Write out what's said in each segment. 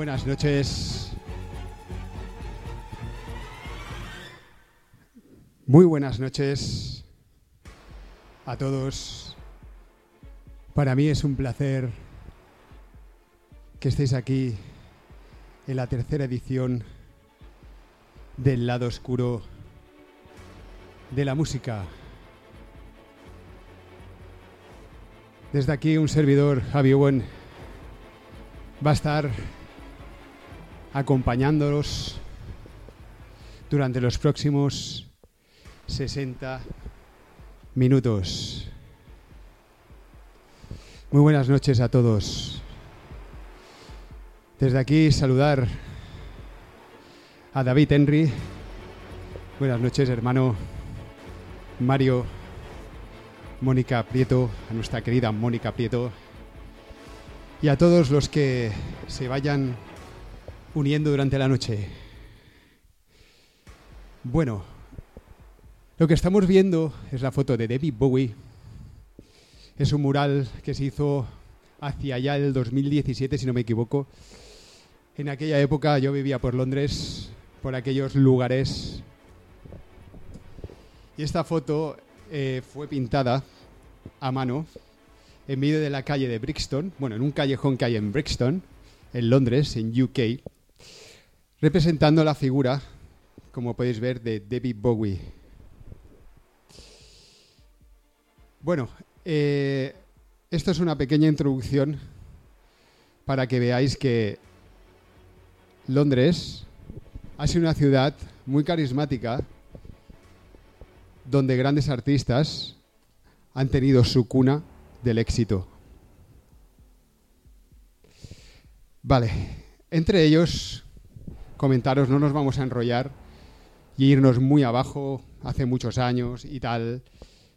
Buenas noches. Muy buenas noches a todos. Para mí es un placer que estéis aquí en la tercera edición del lado oscuro de la música. Desde aquí un servidor, Javi Owen, va a estar acompañándolos durante los próximos 60 minutos. Muy buenas noches a todos. Desde aquí saludar a David Henry. Buenas noches, hermano. Mario, Mónica Prieto, a nuestra querida Mónica Prieto. Y a todos los que se vayan uniendo durante la noche. Bueno, lo que estamos viendo es la foto de David Bowie. Es un mural que se hizo hacia allá el 2017, si no me equivoco. En aquella época yo vivía por Londres, por aquellos lugares. Y esta foto eh, fue pintada a mano en medio de la calle de Brixton, bueno, en un callejón que hay en Brixton, en Londres, en UK, representando la figura, como podéis ver, de David Bowie. Bueno, eh, esto es una pequeña introducción para que veáis que Londres ha sido una ciudad muy carismática donde grandes artistas han tenido su cuna del éxito. Vale, entre ellos, comentaros, no nos vamos a enrollar y irnos muy abajo, hace muchos años y tal.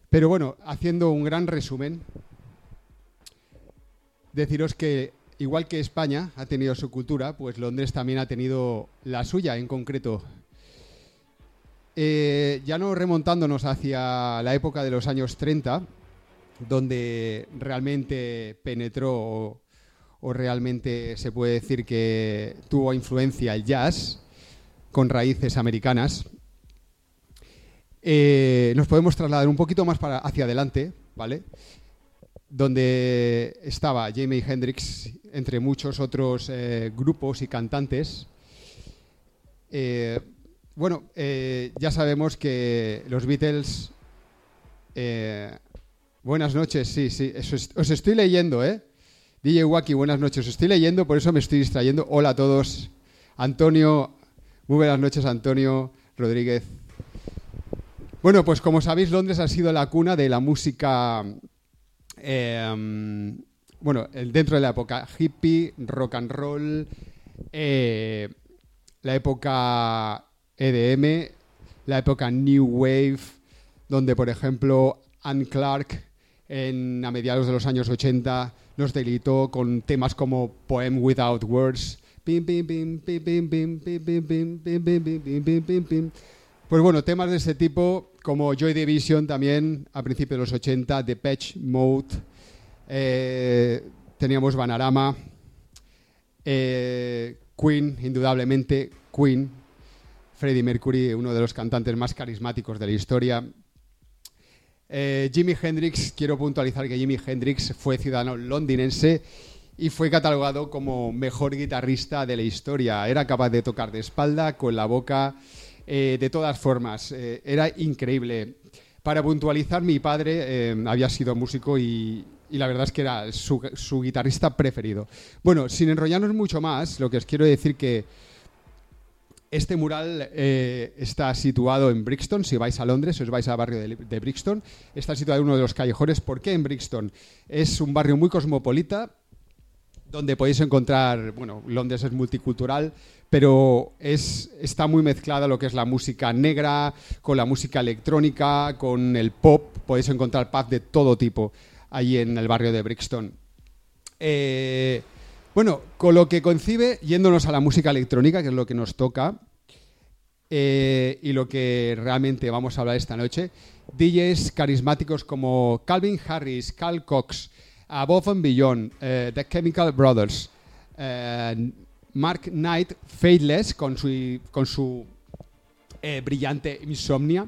Pero bueno, haciendo un gran resumen, deciros que igual que España ha tenido su cultura, pues Londres también ha tenido la suya en concreto. Eh, ya no remontándonos hacia la época de los años 30, donde realmente penetró o, realmente se puede decir que tuvo influencia el jazz con raíces americanas, eh, nos podemos trasladar un poquito más para hacia adelante, ¿vale? Donde estaba Jimi Hendrix, entre muchos otros eh, grupos y cantantes. Eh, bueno, ya sabemos que los Beatles. buenas noches, sí, sí, os estoy leyendo, ¿eh? DJ Wacky, buenas noches, estoy leyendo, por eso me estoy distrayendo. Hola a todos. Antonio, muy buenas noches, Antonio Rodríguez. Bueno, pues como sabéis, Londres ha sido la cuna de la música, eh, bueno, dentro de la época hippie, rock and roll, eh, la época EDM, la época New Wave, donde, por ejemplo, Anne Clark, en, a mediados de los años 80, nos deleitó con temas como Poem Without Words. Pues bueno, temas de ese tipo, como Joy Division también, a principios de los 80, The Patch Mode, teníamos Banarama, Queen, indudablemente, Queen, Freddie Mercury, uno de los cantantes más carismáticos de la historia, eh, Jimi Hendrix, quiero puntualizar que Jimi Hendrix fue ciudadano londinense y fue catalogado como mejor guitarrista de la historia. Era capaz de tocar de espalda, con la boca, eh, de todas formas. Eh, era increíble. Para puntualizar, mi padre había sido músico y, y la verdad es que era su, su guitarrista preferido. Bueno, sin enrollarnos mucho más, lo que os quiero decir que este mural eh, está situado en Brixton. Si vais a Londres, os vais al barrio de, Brixton. Está situado en uno de los callejones. ¿Por qué en Brixton? Es un barrio muy cosmopolita donde podéis encontrar, bueno, Londres es multicultural, pero es, está muy mezclada lo que es la música negra con la música electrónica, con el pop. Podéis encontrar pub de todo tipo ahí en el barrio de Brixton. Eh, bueno, con lo que concibe, yéndonos a la música electrónica, que es lo que nos toca, eh, y lo que realmente vamos a hablar esta noche, DJs carismáticos como Calvin Harris, Carl Cox, Above and Beyond, eh, The Chemical Brothers, eh, Mark Knight, Faithless, con su, con su brillante Insomnia.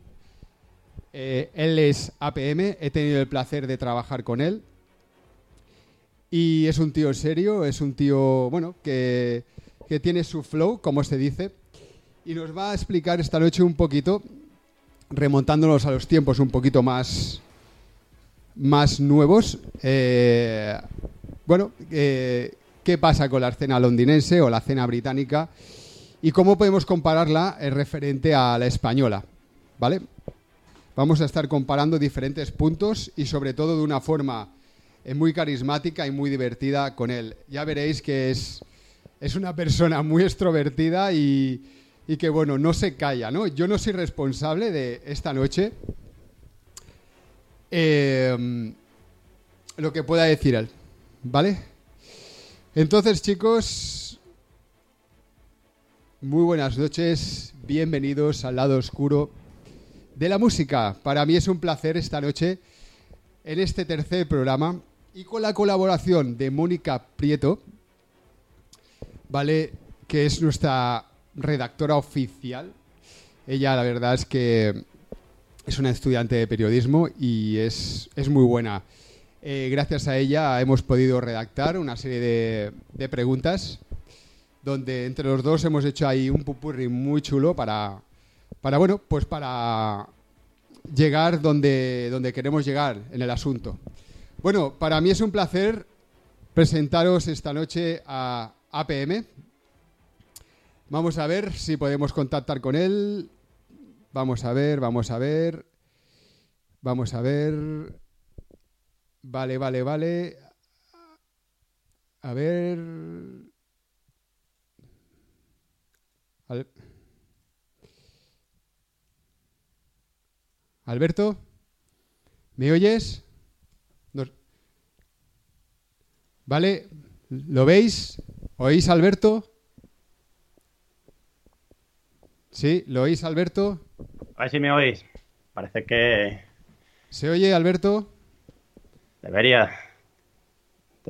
Eh, él es APM, he tenido el placer de trabajar con él. Y es un tío serio, es un tío, bueno, que, tiene su flow, como se dice. Y nos va a explicar esta noche un poquito, remontándonos a los tiempos un poquito más, más nuevos. Eh, bueno, eh, ¿qué pasa con la escena londinense o la escena británica? y cómo podemos compararla en referente a la española, ¿vale? Vamos a estar comparando diferentes puntos y sobre todo de una forma eh, muy carismática y muy divertida con él. Ya veréis que es, es una persona muy extrovertida y, y que, bueno, no se calla, ¿no? Yo no soy responsable de esta noche em, lo que pueda decir él, ¿vale? Entonces, chicos, muy buenas noches, bienvenidos al lado oscuro de la música. Para mí es un placer esta noche en este tercer programa y con la colaboración de Mónica Prieto, ¿vale? Que es nuestra redactora oficial. Ella, la verdad es que es una estudiante de periodismo y es, es muy buena. Eh, gracias a ella hemos podido redactar una serie de, de preguntas donde entre los dos hemos hecho ahí un pupurri muy chulo para, para bueno, pues para llegar donde, donde queremos llegar en el asunto. Bueno, para mí es un placer presentaros esta noche a APM. Vamos a ver si podemos contactar con él. Vamos a ver, vamos a ver. Vamos a ver. Vale, vale, vale. A ver. Alberto, ¿me oyes? ¿Vale? ¿Lo veis? ¿Oís Alberto? ¿Sí? ¿Lo oís Alberto? A ver si me oís. Parece que... ¿Se oye Alberto? Debería.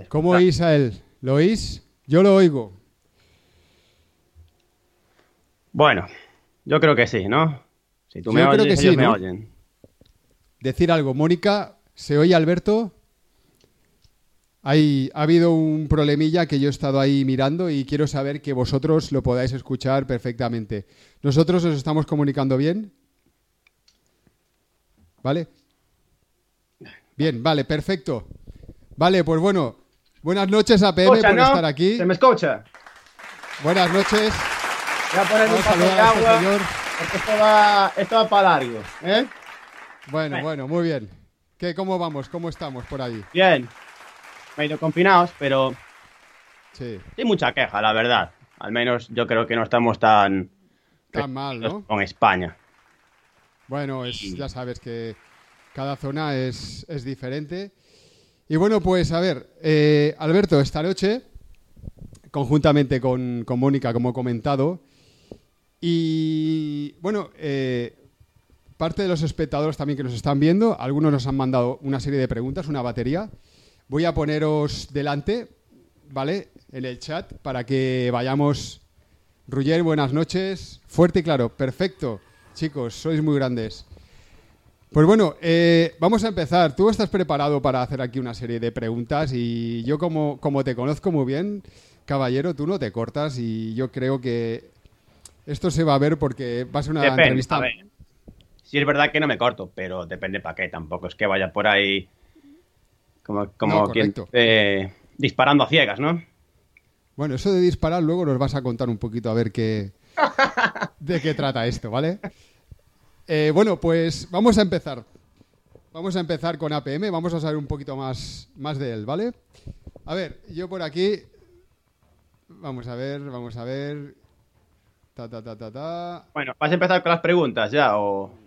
¿Cómo oís a él? ¿Lo oís? Yo lo oigo. Bueno, yo creo que sí, ¿no? Si tú me oyes, ellos me oyen. Decir algo, Mónica, ¿se oye Alberto? Hay, ha habido un problemilla que yo he estado ahí mirando y quiero saber que vosotros lo podáis escuchar perfectamente. ¿Nosotros os estamos comunicando bien? ¿Vale? Bien, vale, perfecto. Vale, pues bueno, buenas noches a PM por estar aquí. ¿Se me escucha? Buenas noches. Voy a poner un poco de agua. Señor. Porque esto va, esto va para largo. ¿eh? Bueno, bueno, muy bien. ¿Qué, ¿Cómo vamos? ¿Cómo estamos por ahí? Bien. Me he ido confinados, pero. Sí. Sin mucha queja, la verdad. Al menos yo creo que no estamos tan. Tan mal, ¿no? Con España. Bueno, es, ya sabes que cada zona es, es diferente. Y bueno, pues a ver, eh, Alberto, esta noche, conjuntamente con, con Mónica, como he comentado, y bueno, eh, parte de los espectadores también que nos están viendo, algunos nos han mandado una serie de preguntas, una batería. Voy a poneros delante, ¿vale? En el chat para que vayamos. Ruyer, buenas noches. Fuerte y claro, perfecto. Chicos, sois muy grandes. Pues bueno, eh, vamos a empezar. Tú estás preparado para hacer aquí una serie de preguntas y yo como, como te conozco muy bien, caballero, tú no te cortas y yo creo que esto se va a ver porque va a ser una entrevista. A Sí, es verdad que no me corto, pero depende para qué. Tampoco es que vaya por ahí como, como quien, eh, disparando a ciegas, ¿no? Bueno, eso de disparar luego nos vas a contar un poquito a ver qué de qué trata esto, ¿vale? Eh, bueno, pues vamos a empezar. Vamos a empezar con APM, vamos a saber un poquito más, más de él, ¿vale? A ver, yo por aquí vamos a ver, vamos a ver. Ta, ta, ta, ta, ta. Bueno, ¿vas a empezar con las preguntas ya o...?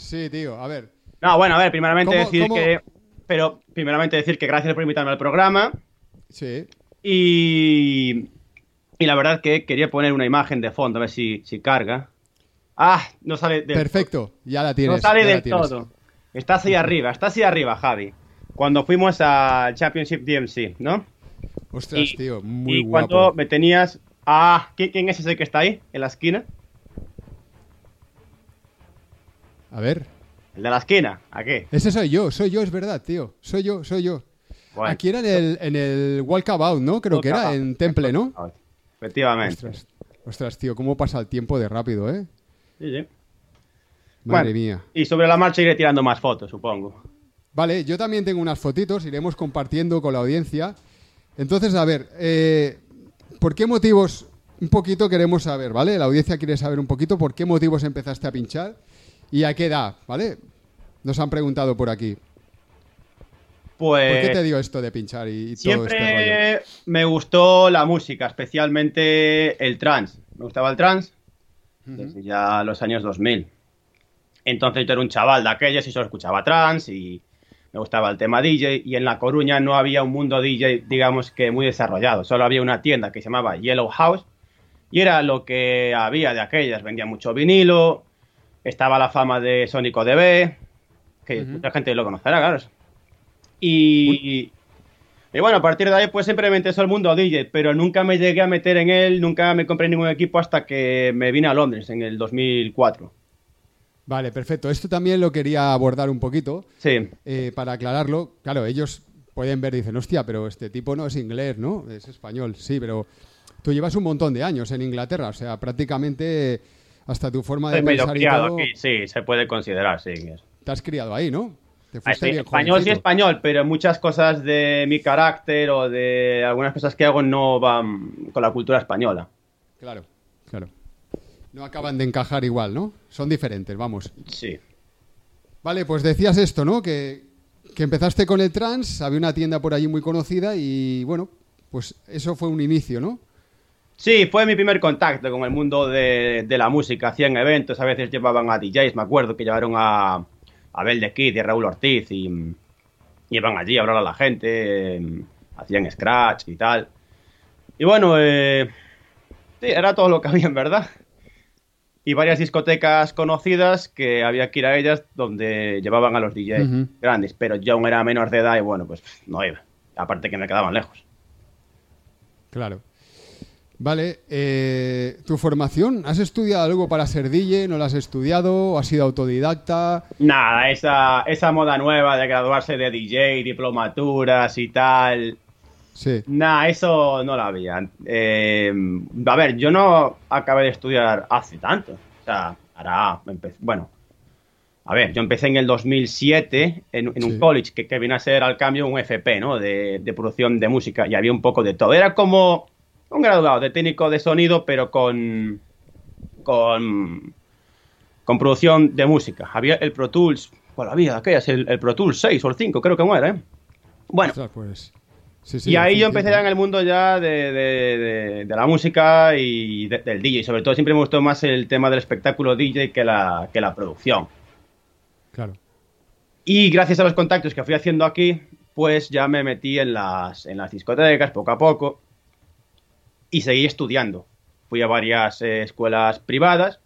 Sí, tío, a ver. No, bueno, a ver, primeramente decir que... Pero, primeramente decir que gracias por invitarme al programa. Sí. Y... Y la verdad que quería poner una imagen de fondo, a ver si, si carga. Ah, no sale del Perfecto, ya la tienes. No sale del todo. Está así arriba, está así arriba, Javi. Cuando fuimos al Championship DMC, ¿no? Ostras, tío, muy y cuando me tenías. Ah, ¿quién es ese que está ahí, en la esquina? A ver. El de la esquina, ¿a qué? Ese soy yo, soy yo, es verdad, tío. Soy yo, soy yo. Aquí era en el, en el Walkabout, ¿no? Creo que era en Temple, ¿no? Efectivamente. Ostras, tío, cómo pasa el tiempo de rápido, ¿eh? Sí, sí. Madre mía. Y sobre la marcha iré tirando más fotos, supongo. Vale, yo también tengo unas fotitos, iremos compartiendo con la audiencia. Entonces, a ver, eh, ¿por qué motivos? Un poquito queremos saber, ¿vale? La audiencia quiere saber un poquito por qué motivos empezaste a pinchar y a qué edad, ¿vale? Nos han preguntado por aquí. Pues. ¿Por qué te dio esto de pinchar y, siempre todo este rollo? me gustó la música, especialmente el trance. Me gustaba el trance desde ya los años 2000. Entonces yo era un chaval de aquellos y solo escuchaba trance y me gustaba el tema DJ y en La Coruña no había un mundo DJ, digamos que muy desarrollado. Solo había una tienda que se llamaba Yellow House y era lo que había de aquellas. Vendía mucho vinilo, estaba la fama de Sónico DB, que mucha gente lo conocerá, claro. Y, y bueno, a partir de ahí pues siempre me interesó el mundo DJ, pero nunca me llegué a meter en él, nunca me compré ningún equipo hasta que me vine a Londres en el 2004. Vale, perfecto. Esto también lo quería abordar un poquito. Sí. Eh, para aclararlo, claro, ellos pueden ver, dicen, hostia, pero este tipo no es inglés, ¿no? Es español, sí, pero tú llevas un montón de años en Inglaterra, o sea, prácticamente hasta tu forma de pensar y todo... aquí, sí, se puede considerar, sí. Te has criado ahí, ¿no? Te fuiste español sí español, pero muchas cosas de mi carácter o de algunas cosas que hago no van con la cultura española. Claro, claro no acaban de encajar igual, ¿no? Son diferentes, vamos. Sí. Vale, pues decías esto, ¿no? Que, empezaste con el trans, había una tienda por allí muy conocida y bueno, pues eso fue un inicio, ¿no? Sí, fue mi primer contacto con el mundo de, la música. Hacían eventos, a veces llevaban a DJs, me acuerdo que llevaron a, de Kid y a Raúl Ortiz y, iban allí a hablar a la gente, hacían scratch y tal. Y bueno, eh, sí, era todo lo que había en verdad y varias discotecas conocidas que había que ir a ellas donde llevaban a los DJs grandes, pero yo aún era menor de edad y bueno, pues no iba. Aparte que me quedaban lejos. Claro. Vale, eh, ¿tu formación? ¿Has estudiado algo para ser DJ? ¿No lo has estudiado? ¿Has sido autodidacta? Nada, esa, esa moda nueva de graduarse de DJ, diplomaturas y tal, Sí. Nah, eso no lo había. Eh, a ver, yo no acabé de estudiar hace tanto. O sea, ahora bueno, a ver, yo empecé en el 2007 en, un college que, que vino a ser al cambio un FP, ¿no? De, producción de música y había un poco de todo. Era como un graduado de técnico de sonido, pero con, con, con producción de música. Había el Pro Tools, ¿cuál había? Aquellas, el, el Pro Tools 6 o el 5, creo que no era, ¿eh? Bueno. pues y ahí yo empecé ya en el mundo ya de, la música y del DJ. Sobre todo siempre me gustó más el tema del espectáculo DJ que la, que la producción. Claro. Y gracias a los contactos que fui haciendo aquí, pues ya me metí en las, en las discotecas poco a poco y seguí estudiando. Fui a varias eh, escuelas privadas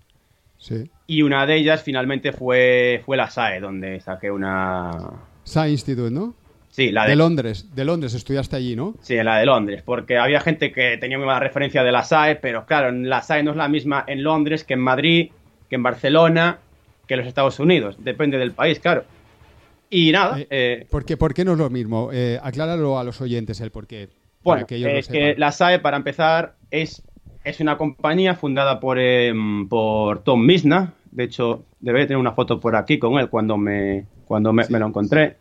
sí. y una de ellas finalmente fue, fue la SAE, donde saqué una... SAE Institute, ¿no? Sí, la de... Londres, de Londres estudiaste allí, ¿no? Sí, la de Londres, porque había gente que tenía muy mala referencia de la SAE, pero claro, la SAE no es la misma en Londres que en Madrid, que en Barcelona, que en los Estados Unidos, depende del país, claro. Y nada. Eh, eh ¿por, qué, no es lo mismo? Eh, acláralo a los oyentes el por qué. Bueno, es que la SAE, para empezar, es, es una compañía fundada por, em, por Tom Misna. De hecho, debe tener una foto por aquí con él cuando me, cuando me lo encontré.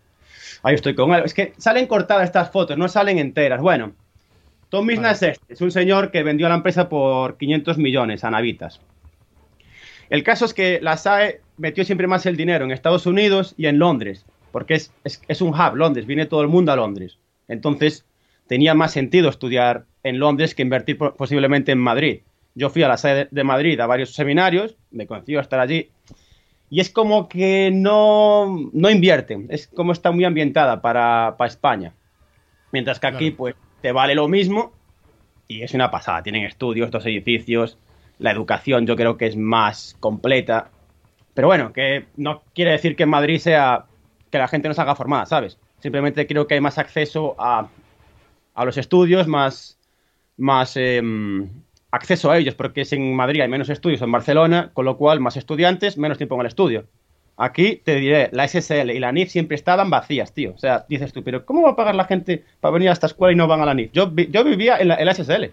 Ahí estoy con él. Es que salen cortadas estas fotos, no salen enteras. Bueno, Tom Misna es este. Es un señor que vendió a la empresa por 500 millones a Navitas. El caso es que la SAE metió siempre más el dinero en Estados Unidos y en Londres, porque es, un hub, Londres, viene todo el mundo a Londres. Entonces, tenía más sentido estudiar en Londres que invertir posiblemente en Madrid. Yo fui a la sede de Madrid a varios seminarios, me coincido estar allí, y es como que no, no invierten, es como está muy ambientada para, España. Mientras que aquí, pues, te vale lo mismo y es una pasada. Tienen estudios, dos edificios, la educación yo creo que es más completa. Pero bueno, que no quiere decir que en Madrid sea que la gente no se haga formada, ¿sabes? Simplemente creo que hay más acceso a, a los estudios, más, más em, acceso a ellos, porque es en Madrid hay menos estudios en Barcelona, con lo cual más estudiantes, menos tiempo en el estudio. Aquí te diré, la SSL y la NIF siempre estaban vacías, tío. O sea, dices tú, pero ¿cómo va a pagar la gente para venir a esta escuela y no van a la NIF? Yo, yo vivía en la, SSL.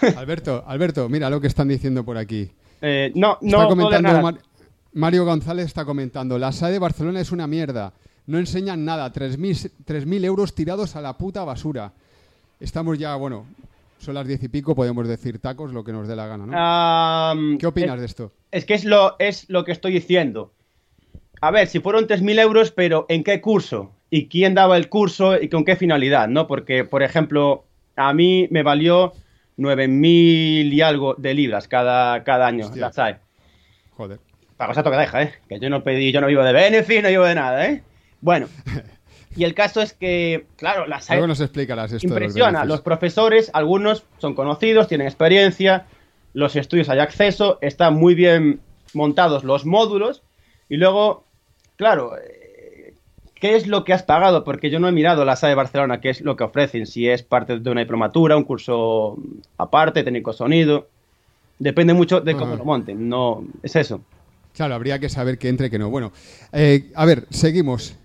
Alberto, Alberto, mira lo que están diciendo por aquí. Eh, no, no. comentando Mario González está comentando, la SAE de Barcelona es una mierda. No enseñan nada, 3.000 euros tirados a la puta basura. Estamos ya, bueno, son las diez y pico, podemos decir tacos, lo que nos dé la gana, ¿no? ¿Qué opinas de esto? Es que es lo, es lo que estoy diciendo. A ver, si fueron 3.000 euros, pero ¿en qué curso? ¿Y quién daba el curso y con qué finalidad? ¿no? Porque, por ejemplo, a mí me valió 9.000 y algo de libras cada, cada año, la SAE. Joder. Para cosa que deja, ¿eh? Que yo no pedí, yo no vivo de benefit, no vivo de nada, ¿eh? Bueno, y el caso es que, claro, la SAE... Luego nos explicarás esto Impresiona. Los, los profesores, algunos son conocidos, tienen experiencia, los estudios hay acceso, están muy bien montados los módulos, y luego claro, eh, ¿qué es lo que has pagado? Porque yo no he mirado la SAE de Barcelona, qué es lo que ofrecen, si es parte de una diplomatura, un curso aparte, técnico sonido. Depende mucho de cómo lo monten, no es eso. Claro, habría que saber que entre, que no. Bueno, eh, a ver, seguimos.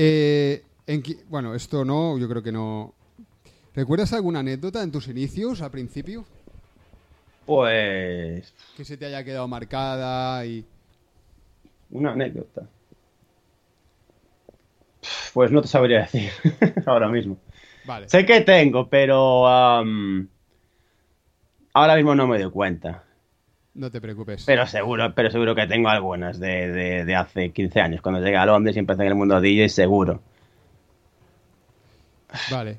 Eh, bueno, esto no, yo creo que no. ¿Recuerdas alguna anécdota en tus inicios, al principio? Pues... Que se te haya quedado marcada y una anécdota. Pues no te sabría decir ahora mismo. Vale. Sé que tengo, pero ahora mismo no me doy cuenta. No te preocupes. Pero seguro, pero seguro que tengo algunas de, de, hace 15 años, cuando llegué a Londres y empecé en el mundo de DJ, seguro. Vale.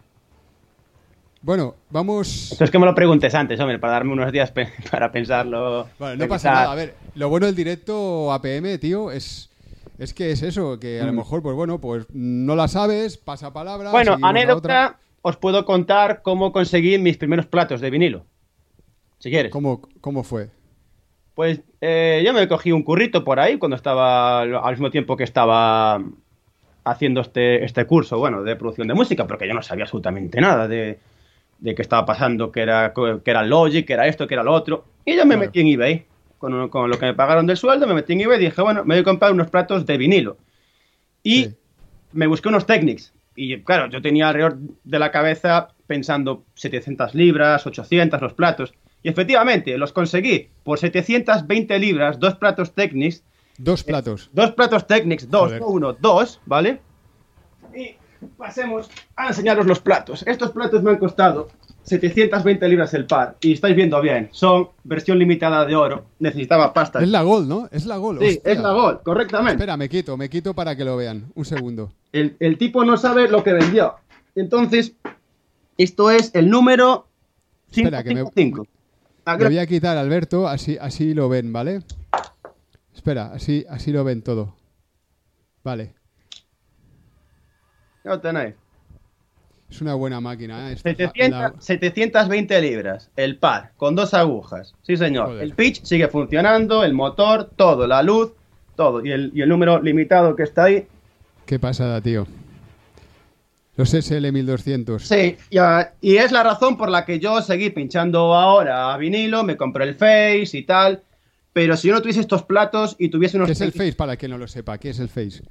Bueno, vamos. Esto es que me lo preguntes antes, hombre, para darme unos días para pensarlo. Bueno, no pasa nada. A ver, lo bueno del directo APM, tío, es, es que es eso, que a lo mm. mejor, pues bueno, pues no la sabes, pasa palabra. Bueno, anécdota, os puedo contar cómo conseguí mis primeros platos de vinilo. Si quieres. ¿Cómo, cómo fue? Pues eh, yo me cogí un currito por ahí cuando estaba, al mismo tiempo que estaba haciendo este, este curso, bueno, de producción de música, porque yo no sabía absolutamente nada de, de qué estaba pasando, que era, que era Logic, que era esto, que era lo otro. Y yo me metí en eBay. Con, lo que me pagaron del sueldo, me metí en eBay y dije, bueno, me voy a comprar unos platos de vinilo. Y me busqué unos Technics. Y claro, yo tenía alrededor de la cabeza pensando 700 libras, 800 los platos. Y efectivamente, los conseguí por 720 libras, dos platos Technics. Dos platos. dos platos Technics, dos, no uno, dos, ¿vale? Y pasemos a enseñaros los platos. Estos platos me han costado 720 libras el par. Y estáis viendo bien, son versión limitada de oro. Necesitaba pasta. Es la Gold, ¿no? Es la Gold. Sí, es la Gold, correctamente. Espera, me quito, me quito para que lo vean. Un segundo. El, tipo no sabe lo que vendió. Entonces, esto es el número 555. Me, me, voy a quitar, Alberto, así, así lo ven, ¿vale? Espera, así, así lo ven todo. Vale. Lo tenéis. Es una buena máquina. ¿eh? 720 libras, el par, con dos agujas. Sí, señor. El pitch sigue funcionando, el motor, todo, la luz, todo. Y el, número limitado que está ahí. Qué pasada, tío. Los SL1200. Sí, y, es la razón por la que yo seguí pinchando ahora a vinilo, me compré el Face y tal. Pero si yo no tuviese estos platos y tuviese unos. ¿Qué es el Face para quien no lo sepa? ¿Qué es el Face?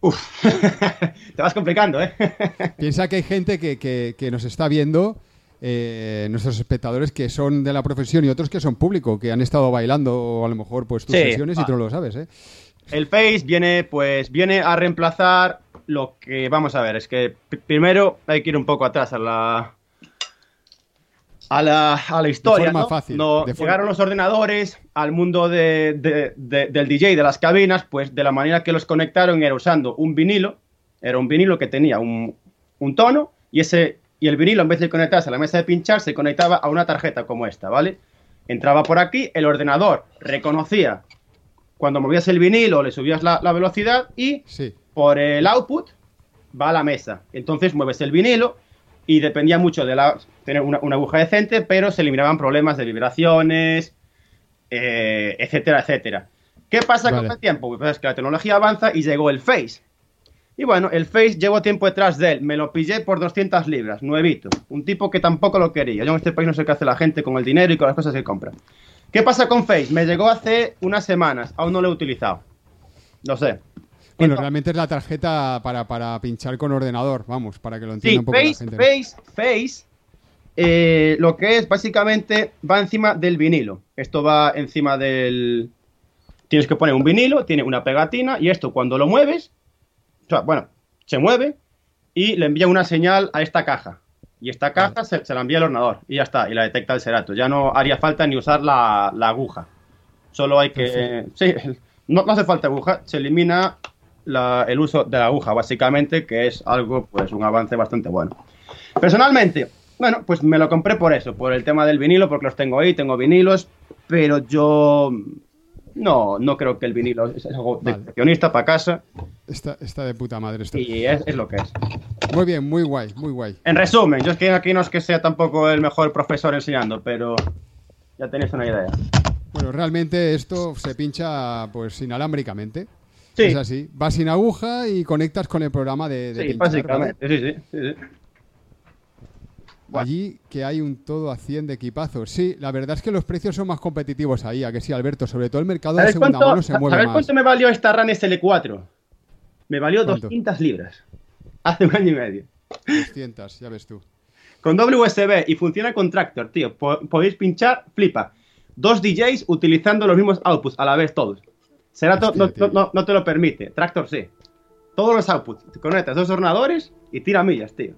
Uf, te vas complicando, ¿eh? Piensa que hay gente que, nos está viendo, eh, nuestros espectadores que son de la profesión y otros que son público, que han estado bailando o a lo mejor pues tus sesiones y tú no lo sabes, ¿eh? El Face viene, pues, viene a reemplazar lo que vamos a ver. Es que primero hay que ir un poco atrás a la, a la, a la historia. ¿no? fácil. llegaron los ordenadores al mundo de, del DJ, de las cabinas, pues de la manera que los conectaron era usando un vinilo. Era un vinilo que tenía un, un tono y ese y el vinilo en vez de conectarse a la mesa de pinchar se conectaba a una tarjeta como esta, ¿vale? Entraba por aquí, el ordenador reconocía cuando movías el vinilo le subías la, la velocidad y Sí. Por el output va a la mesa. Entonces mueves el vinilo y dependía mucho de la, tener una, una aguja decente, pero se eliminaban problemas de vibraciones, eh, etcétera, etcétera. ¿Qué pasa Vale. con el tiempo? Pues es que la tecnología avanza y llegó el Face. Y bueno, el Face llevo tiempo detrás de él. Me lo pillé por 200 libras, nuevito. Un tipo que tampoco lo quería. Yo en este país no sé qué hace la gente con el dinero y con las cosas que compra. ¿Qué pasa con Face? Me llegó hace unas semanas. Aún no lo he utilizado. No sé. Bueno, realmente es la tarjeta para, para pinchar con ordenador, vamos, para que lo entienda Sí, un poco la Face, gente. Face, Face, eh, lo que es básicamente va encima del vinilo. Esto va encima del... Tienes que poner un vinilo, tiene una pegatina y esto cuando lo mueves, o sea, bueno, se mueve y le envía una señal a esta caja. Y esta caja se, se la envía al ordenador y ya está, y la detecta el Serato. Ya no haría falta ni usar la, la aguja. Solo hay que... Sí, no, no hace falta aguja, se elimina la- el uso de la aguja, básicamente, que es algo, pues, un avance bastante bueno. Personalmente, bueno, pues me lo compré por eso, por el tema del vinilo, porque los tengo ahí, tengo vinilos, pero yo no, no creo que el vinilo es algo de Vale. coleccionista para casa Está, está de puta madre esto. y es, es lo que es. Muy bien, muy guay, muy guay. En resumen, yo es que aquí no es que sea tampoco el mejor profesor enseñando, pero ya tenéis una idea. Bueno, realmente esto se pincha pues inalámbricamente. Sí. Es así. Vas sin aguja y conectas con el programa de, de Sí, básicamente, sí, sí, sí, sí. ¿vale? Allí que hay un todo a 100 de equipazos. Sí, la verdad es que los precios son más competitivos ahí, a que sí, Alberto. Sobre todo el mercado de ¿Sabes segunda cuánto, mano se mueve ¿sabes más. cuánto me valió esta RAN SL4? Me valió ¿Cuánto? 200 libras. Hace un año y medio. 200, ya ves tú. Con doble USB y funciona con Tractor, tío. Po- podéis pinchar, flipa. Dos DJs utilizando los mismos outputs a la vez todos. Serato Hostia, no, no- no- te lo permite. Tractor sí. Todos los outputs. Te conectas dos ordenadores y tira millas, tío.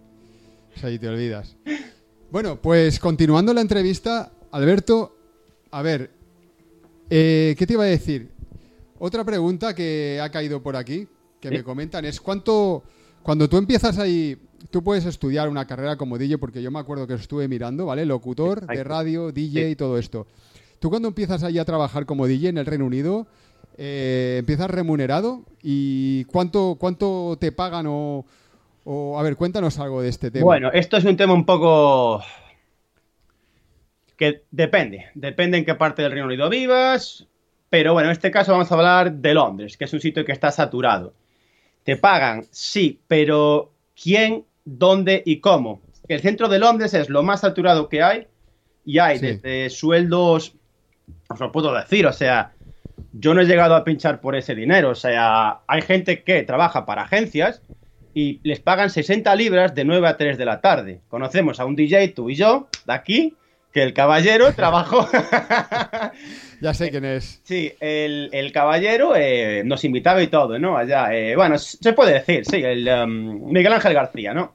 Ahí te olvidas. Bueno, pues continuando la entrevista, Alberto, a ver, eh, ¿qué te iba a decir? Otra pregunta que ha caído por aquí, que Sí. me comentan, es cuánto, cuando tú empiezas ahí, tú puedes estudiar una carrera como DJ, porque yo me acuerdo que estuve mirando, ¿vale? Locutor de radio, DJ Sí. y todo esto. Tú cuando empiezas ahí a trabajar como DJ en el Reino Unido, eh, ¿empiezas remunerado? ¿Y cuánto, cuánto te pagan o, o- A ver, cuéntanos algo de este tema. Bueno, esto es un tema un poco. que depende. Depende en qué parte del Reino Unido vivas. Pero bueno, en este caso vamos a hablar de Londres, que es un sitio que está saturado. ¿Te pagan? Sí, pero ¿quién, dónde y cómo? El centro de Londres es lo más saturado que hay y hay Sí. desde sueldos, os lo puedo decir, o sea, yo no he llegado a pinchar por ese dinero, o sea, hay gente que trabaja para agencias y les pagan 60 libras de 9 a 3 de la tarde. Conocemos a un DJ, tú y yo, de aquí, que el caballero trabajó. Ya sé quién es. Sí, el, el caballero eh, nos invitaba y todo, ¿no? Allá, eh, bueno, se puede decir, sí, el um, Miguel Ángel García, ¿no?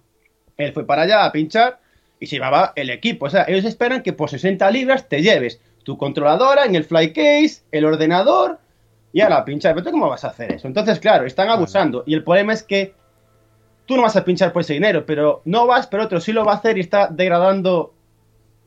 Él fue para allá a pinchar y se llevaba el equipo. O sea, ellos esperan que por 60 libras te lleves tu controladora en el fly case, el ordenador y a la pinchar. Pero tú cómo vas a hacer eso? Entonces, claro, están abusando. Y el problema es que tú no vas a pinchar por ese dinero, pero no vas, pero otro sí lo va a hacer y está degradando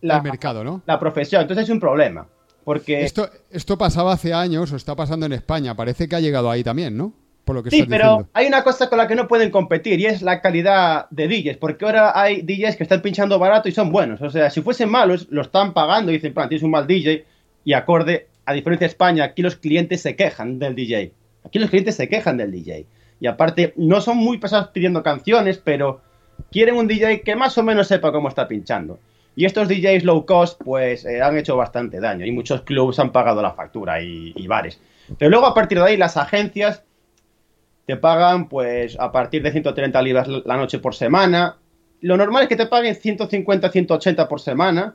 la, el mercado, ¿no? la profesión. Entonces es un problema. Porque Esto, esto pasaba hace años o está pasando en España. Parece que ha llegado ahí también, ¿no? Por lo que Sí, pero diciendo. hay una cosa con la que no pueden competir y es la calidad de DJs, porque ahora hay DJs que están pinchando barato y son buenos. O sea, si fuesen malos, lo están pagando y dicen, plan, tienes un mal DJ y acorde, a diferencia de España, aquí los clientes se quejan del DJ. Aquí los clientes se quejan del DJ. Y aparte, no son muy pesados pidiendo canciones, pero quieren un DJ que más o menos sepa cómo está pinchando. Y estos DJs low cost, pues, eh, han hecho bastante daño. Y muchos clubs han pagado la factura y, y bares. Pero luego, a partir de ahí, las agencias te pagan, pues, a partir de 130 libras la noche por semana. Lo normal es que te paguen 150, 180 por semana.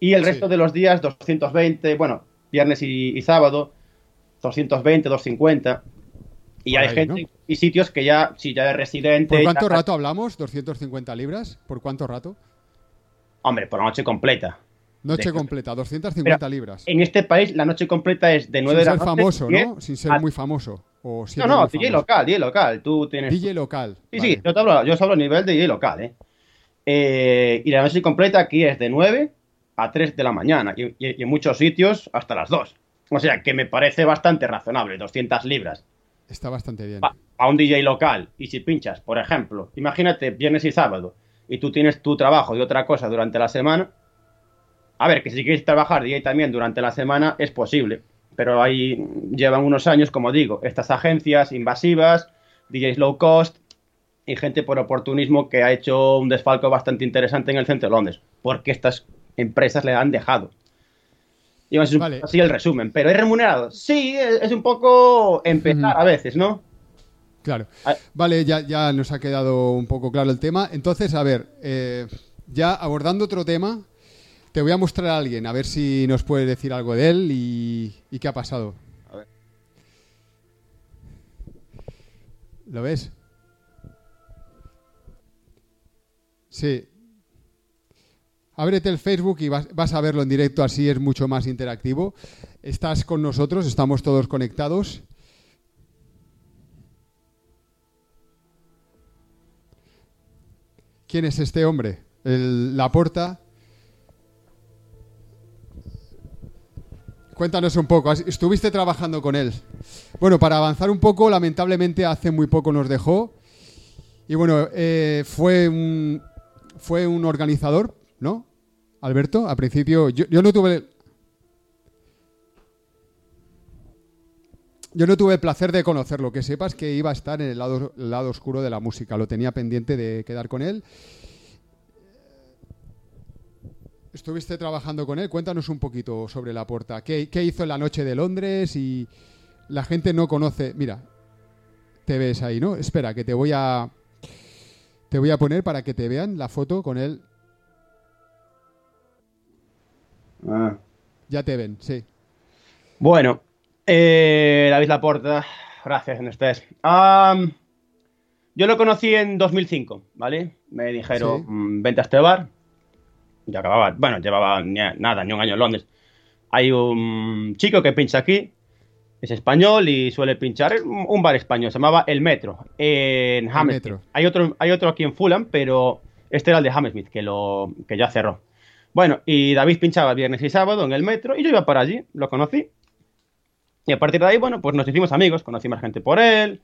Y el Sí. resto de los días, 220, bueno, viernes y, y sábado, 220, 250. Y Por hay ahí, gente ¿no? y sitios que ya, si ya es residente. ¿Por cuánto ya- rato hablamos? ¿250 libras? ¿Por cuánto rato? Hombre, por la noche completa. Noche De- completa, 250 libras. En este país, la noche completa es de 9 Sin de la ser noche. famoso, ¿no? Sin ser a- muy famoso. O No, no, DJ famoso? local, DJ local. Tú tienes. DJ local. Sí, vale. sí, yo te hablo, yo os hablo a nivel de DJ local, ¿eh? Eh, y la noche completa aquí es de 9 a 3 de la mañana y, y- y en muchos sitios hasta las 2. O sea que me parece bastante razonable, 200 libras Está bastante bien. a un DJ local. Y si pinchas, por ejemplo, imagínate viernes y sábado y tú tienes tu trabajo y otra cosa durante la semana. A ver, que si quieres trabajar DJ también durante la semana es posible. Pero ahí llevan unos años, como digo, estas agencias invasivas, DJs low cost y gente por oportunismo que ha hecho un desfalco bastante interesante en el centro de Londres. Porque estas empresas le han dejado. Y es un- Vale. así el resumen. Pero es remunerado. Sí, es, un poco empezar a veces, ¿no? Claro. Ah. Vale, ya, ya nos ha quedado un poco claro el tema. Entonces, a ver, eh, ya abordando otro tema, te voy a mostrar a alguien, a ver si nos puedes decir algo de él y, y qué ha pasado. A ver. ¿Lo ves? Sí. Ábrete el Facebook y vas, vas a verlo en directo, así es mucho más interactivo. Estás con nosotros, estamos todos conectados. ¿Quién es este hombre? El Laporta. Cuéntanos un poco. ¿has- ¿Estuviste trabajando con él? Bueno, para avanzar un poco, lamentablemente hace muy poco nos dejó. Y bueno, eh, fue, un, fue un organizador, ¿no? Alberto, al principio yo, yo no tuve... Yo no tuve el placer de conocerlo, que sepas que iba a estar en el lado, el lado oscuro de la música, lo tenía pendiente de quedar con él. Estuviste trabajando con él, cuéntanos un poquito sobre la porta. ¿Qué, qué hizo en la noche de Londres? Y la gente no conoce. Mira, te ves ahí, ¿no? Espera, que te voy a. Te voy a poner para que te vean la foto con él. Ah. Ya te ven, sí. Bueno, eh, David Laporta, gracias, en estés. Yo lo conocí en 2005, ¿vale? Me dijeron, Sí. "Mm, vente a este bar. Ya acababa, bueno, llevaba ni- nada, ni un año en Londres. Hay un chico que pincha aquí, es español y suele pinchar un bar español, se llamaba El Metro, en Hammersmith. Metro. Hay otro, hay otro aquí en Fulham, pero este era el de Hammersmith, que, lo, que ya cerró. Bueno, y David pinchaba viernes y sábado en el metro y yo iba para allí, lo conocí. Y a partir de ahí, bueno, pues nos hicimos amigos, conocí más gente por él.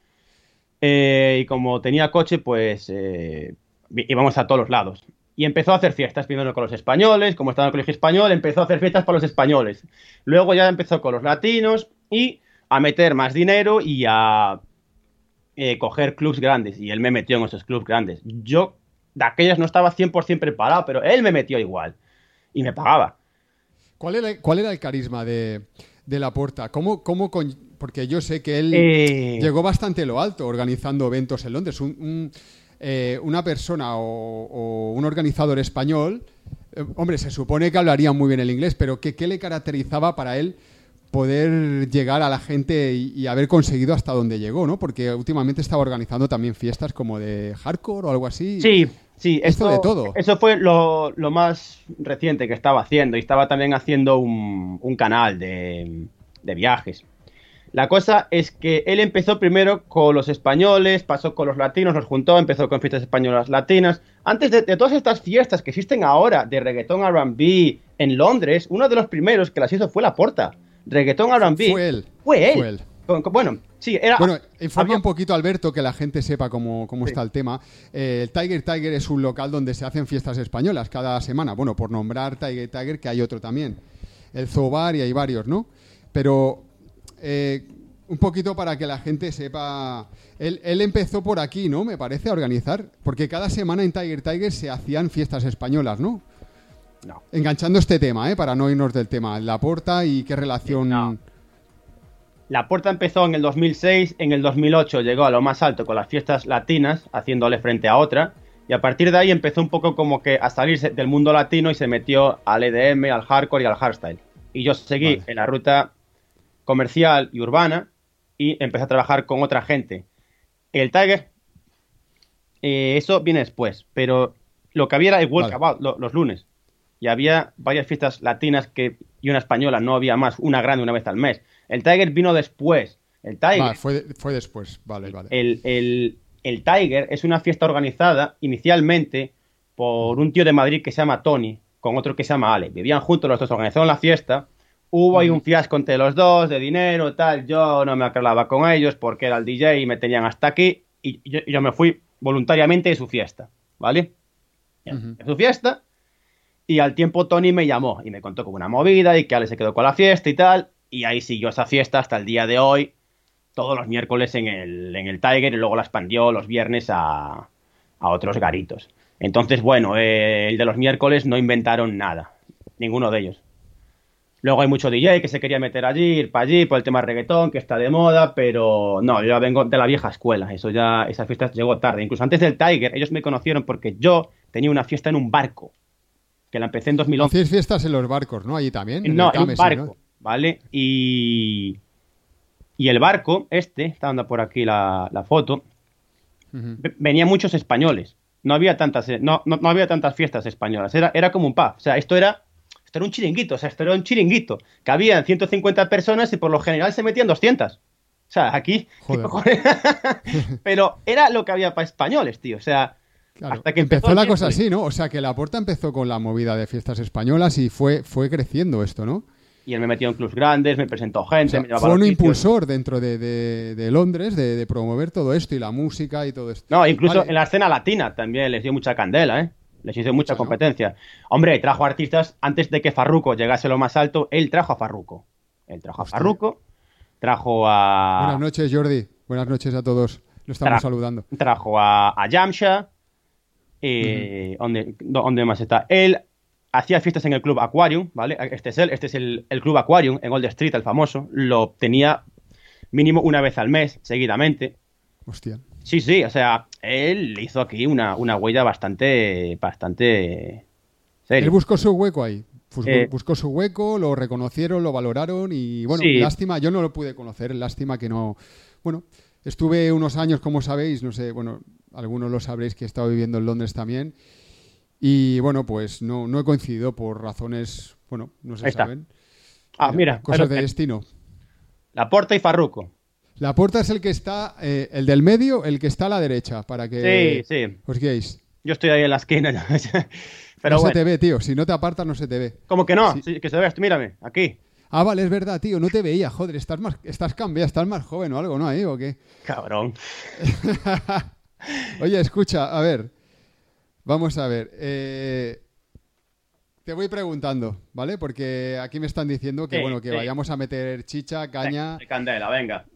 eh, y como tenía coche, pues eh, íbamos a todos los lados. Y empezó a hacer fiestas, primero con los españoles, como estaba en el colegio español, empezó a hacer fiestas para los españoles. Luego ya empezó con los latinos y a meter más dinero y a eh, coger clubs grandes. Y él me metió en esos clubs grandes. Yo de aquellas no estaba 100% preparado, pero él me metió igual. Y me pagaba. ¿Cuál era, cuál era el carisma de, de la porta? ¿Cómo, cómo con- porque yo sé que él Eh, llegó bastante lo alto organizando eventos en Londres. Un- un, eh, una persona o, o un organizador español, eh, hombre, se supone que hablaría muy bien el inglés, pero ¿qué, qué le caracterizaba para él poder llegar a la gente y, y haber conseguido hasta donde llegó, ¿no? Porque últimamente estaba organizando también fiestas como de hardcore o algo así. Sí, sí, Esto eso, de todo. Eso fue lo, lo más reciente que estaba haciendo. Y estaba también haciendo un, un canal de, de viajes. La cosa es que él empezó primero con los españoles, pasó con los latinos, los juntó, empezó con fiestas españolas latinas. Antes de, de todas estas fiestas que existen ahora de reggaetón RB en Londres, uno de los primeros que las hizo fue La Porta. Reggaetón RB. Fue él. Fue él. Fue él. Bueno, sí, era. Bueno, informa había- un poquito, Alberto, que la gente sepa cómo, cómo Sí. está el tema. Eh, el Tiger Tiger es un local donde se hacen fiestas españolas cada semana. Bueno, por nombrar Tiger Tiger, que hay otro también. El Zobar y hay varios, ¿no? Pero eh, un poquito para que la gente sepa. Él, él empezó por aquí, ¿no? Me parece, a organizar. Porque cada semana en Tiger Tiger se hacían fiestas españolas, ¿no? No. Enganchando este tema, ¿eh? Para no irnos del tema. La porta y qué relación. No. La puerta empezó en el 2006, en el 2008 llegó a lo más alto con las fiestas latinas, haciéndole frente a otra, y a partir de ahí empezó un poco como que a salirse del mundo latino y se metió al EDM, al hardcore y al hardstyle. Y yo seguí Vale. en la ruta comercial y urbana y empecé a trabajar con otra gente. El Tiger, eh, eso viene después, pero lo que había era el Vale. Walkabout lo- los lunes. Y había varias fiestas latinas que, y una española, no había más, una grande una vez al mes. El Tiger vino después. El Tiger. fue, fue, después, vale, vale. El, el, el, Tiger es una fiesta organizada inicialmente por un tío de Madrid que se llama Tony, con otro que se llama Ale. Vivían juntos los dos, organizaron la fiesta. Hubo ahí un fiasco entre los dos de dinero, tal. Yo no me aclaraba con ellos porque era el DJ y me tenían hasta aquí. Y yo, me fui voluntariamente de su fiesta, ¿vale? De su fiesta. Y al tiempo Tony me llamó y me contó como una movida y que Ale se quedó con la fiesta y tal. Y ahí siguió esa fiesta hasta el día de hoy, todos los miércoles en el, en el Tiger y luego la expandió los viernes a, a otros garitos. Entonces, bueno, eh, el de los miércoles no inventaron nada, ninguno de ellos. Luego hay mucho DJ que se quería meter allí, ir para allí por el tema reggaetón, que está de moda, pero no, yo ya vengo de la vieja escuela, eso ya, esa fiesta llegó tarde. Incluso antes del Tiger, ellos me conocieron porque yo tenía una fiesta en un barco, que la empecé en 2011. Hacéis fiestas en los barcos, ¿no? Allí también. no, en un barco, ¿vale? Y, y el barco, este, está dando por aquí la, foto, venía muchos españoles no había tantas, eh, no, no, había tantas fiestas españolas, era, era como un pub, o sea, esto era, esto era un chiringuito, o sea, esto era un chiringuito, que habían 150 personas y por lo general se metían 200. O sea, aquí... Pero era lo que había para españoles, tío, o sea... hasta que empezó, la cosa así, ¿no? O sea, que la puerta empezó con la movida de fiestas españolas y fue, fue creciendo esto, ¿no? y él me metió en clubs grandes, me presentó gente. fue un impulsor dentro de, Londres de, promover todo esto y la música y todo esto. No, incluso en la escena latina también les dio mucha candela, ¿eh? Les hizo mucha competencia. Hombre, trajo artistas antes de que Farruko llegase a lo más alto, él trajo a Farruko. Él trajo a Farruko, trajo a. Buenas noches, Jordi. Buenas noches a todos. Lo estamos saludando. Trajo a, a Yamsha. Eh, ¿dónde, más está? Él hacía fiestas en el club Aquarium, ¿vale? Este es el, este es el, club Aquarium en Old Street, el famoso. Lo tenía mínimo una vez al mes, seguidamente. Hostia. Sí, sí, o sea, él hizo aquí una, una huella bastante, bastante seria. Él buscó su hueco ahí. Eh, buscó su hueco, lo reconocieron, lo valoraron y bueno, lástima, yo no lo pude conocer, lástima que no. Bueno, estuve unos años, como sabéis, no sé, bueno, algunos lo sabréis que he estado viviendo en Londres también y bueno, pues no, no he coincidido por razones, bueno, no se saben. Ah, mira. Cosas de destino. La Porta y Farruco. La Porta es el que está, eh, el del medio, el que está a la derecha, para que sí, sí. os guiéis. Yo estoy ahí en la esquina. Pero no se te ve, tío. Si no te apartas, no se te ve. ¿Cómo que no? que se ve, mírame, aquí. Ah, vale, es verdad, tío. No te veía, joder. Estás más, estás cambiado, estás más joven o algo, ¿no? Ahí, ¿o qué? Cabrón. Oye, escucha, a ver. Vamos a ver. Eh, te voy preguntando, ¿vale? Porque aquí me están diciendo que, bueno, que vayamos a meter chicha, caña. De candela, venga.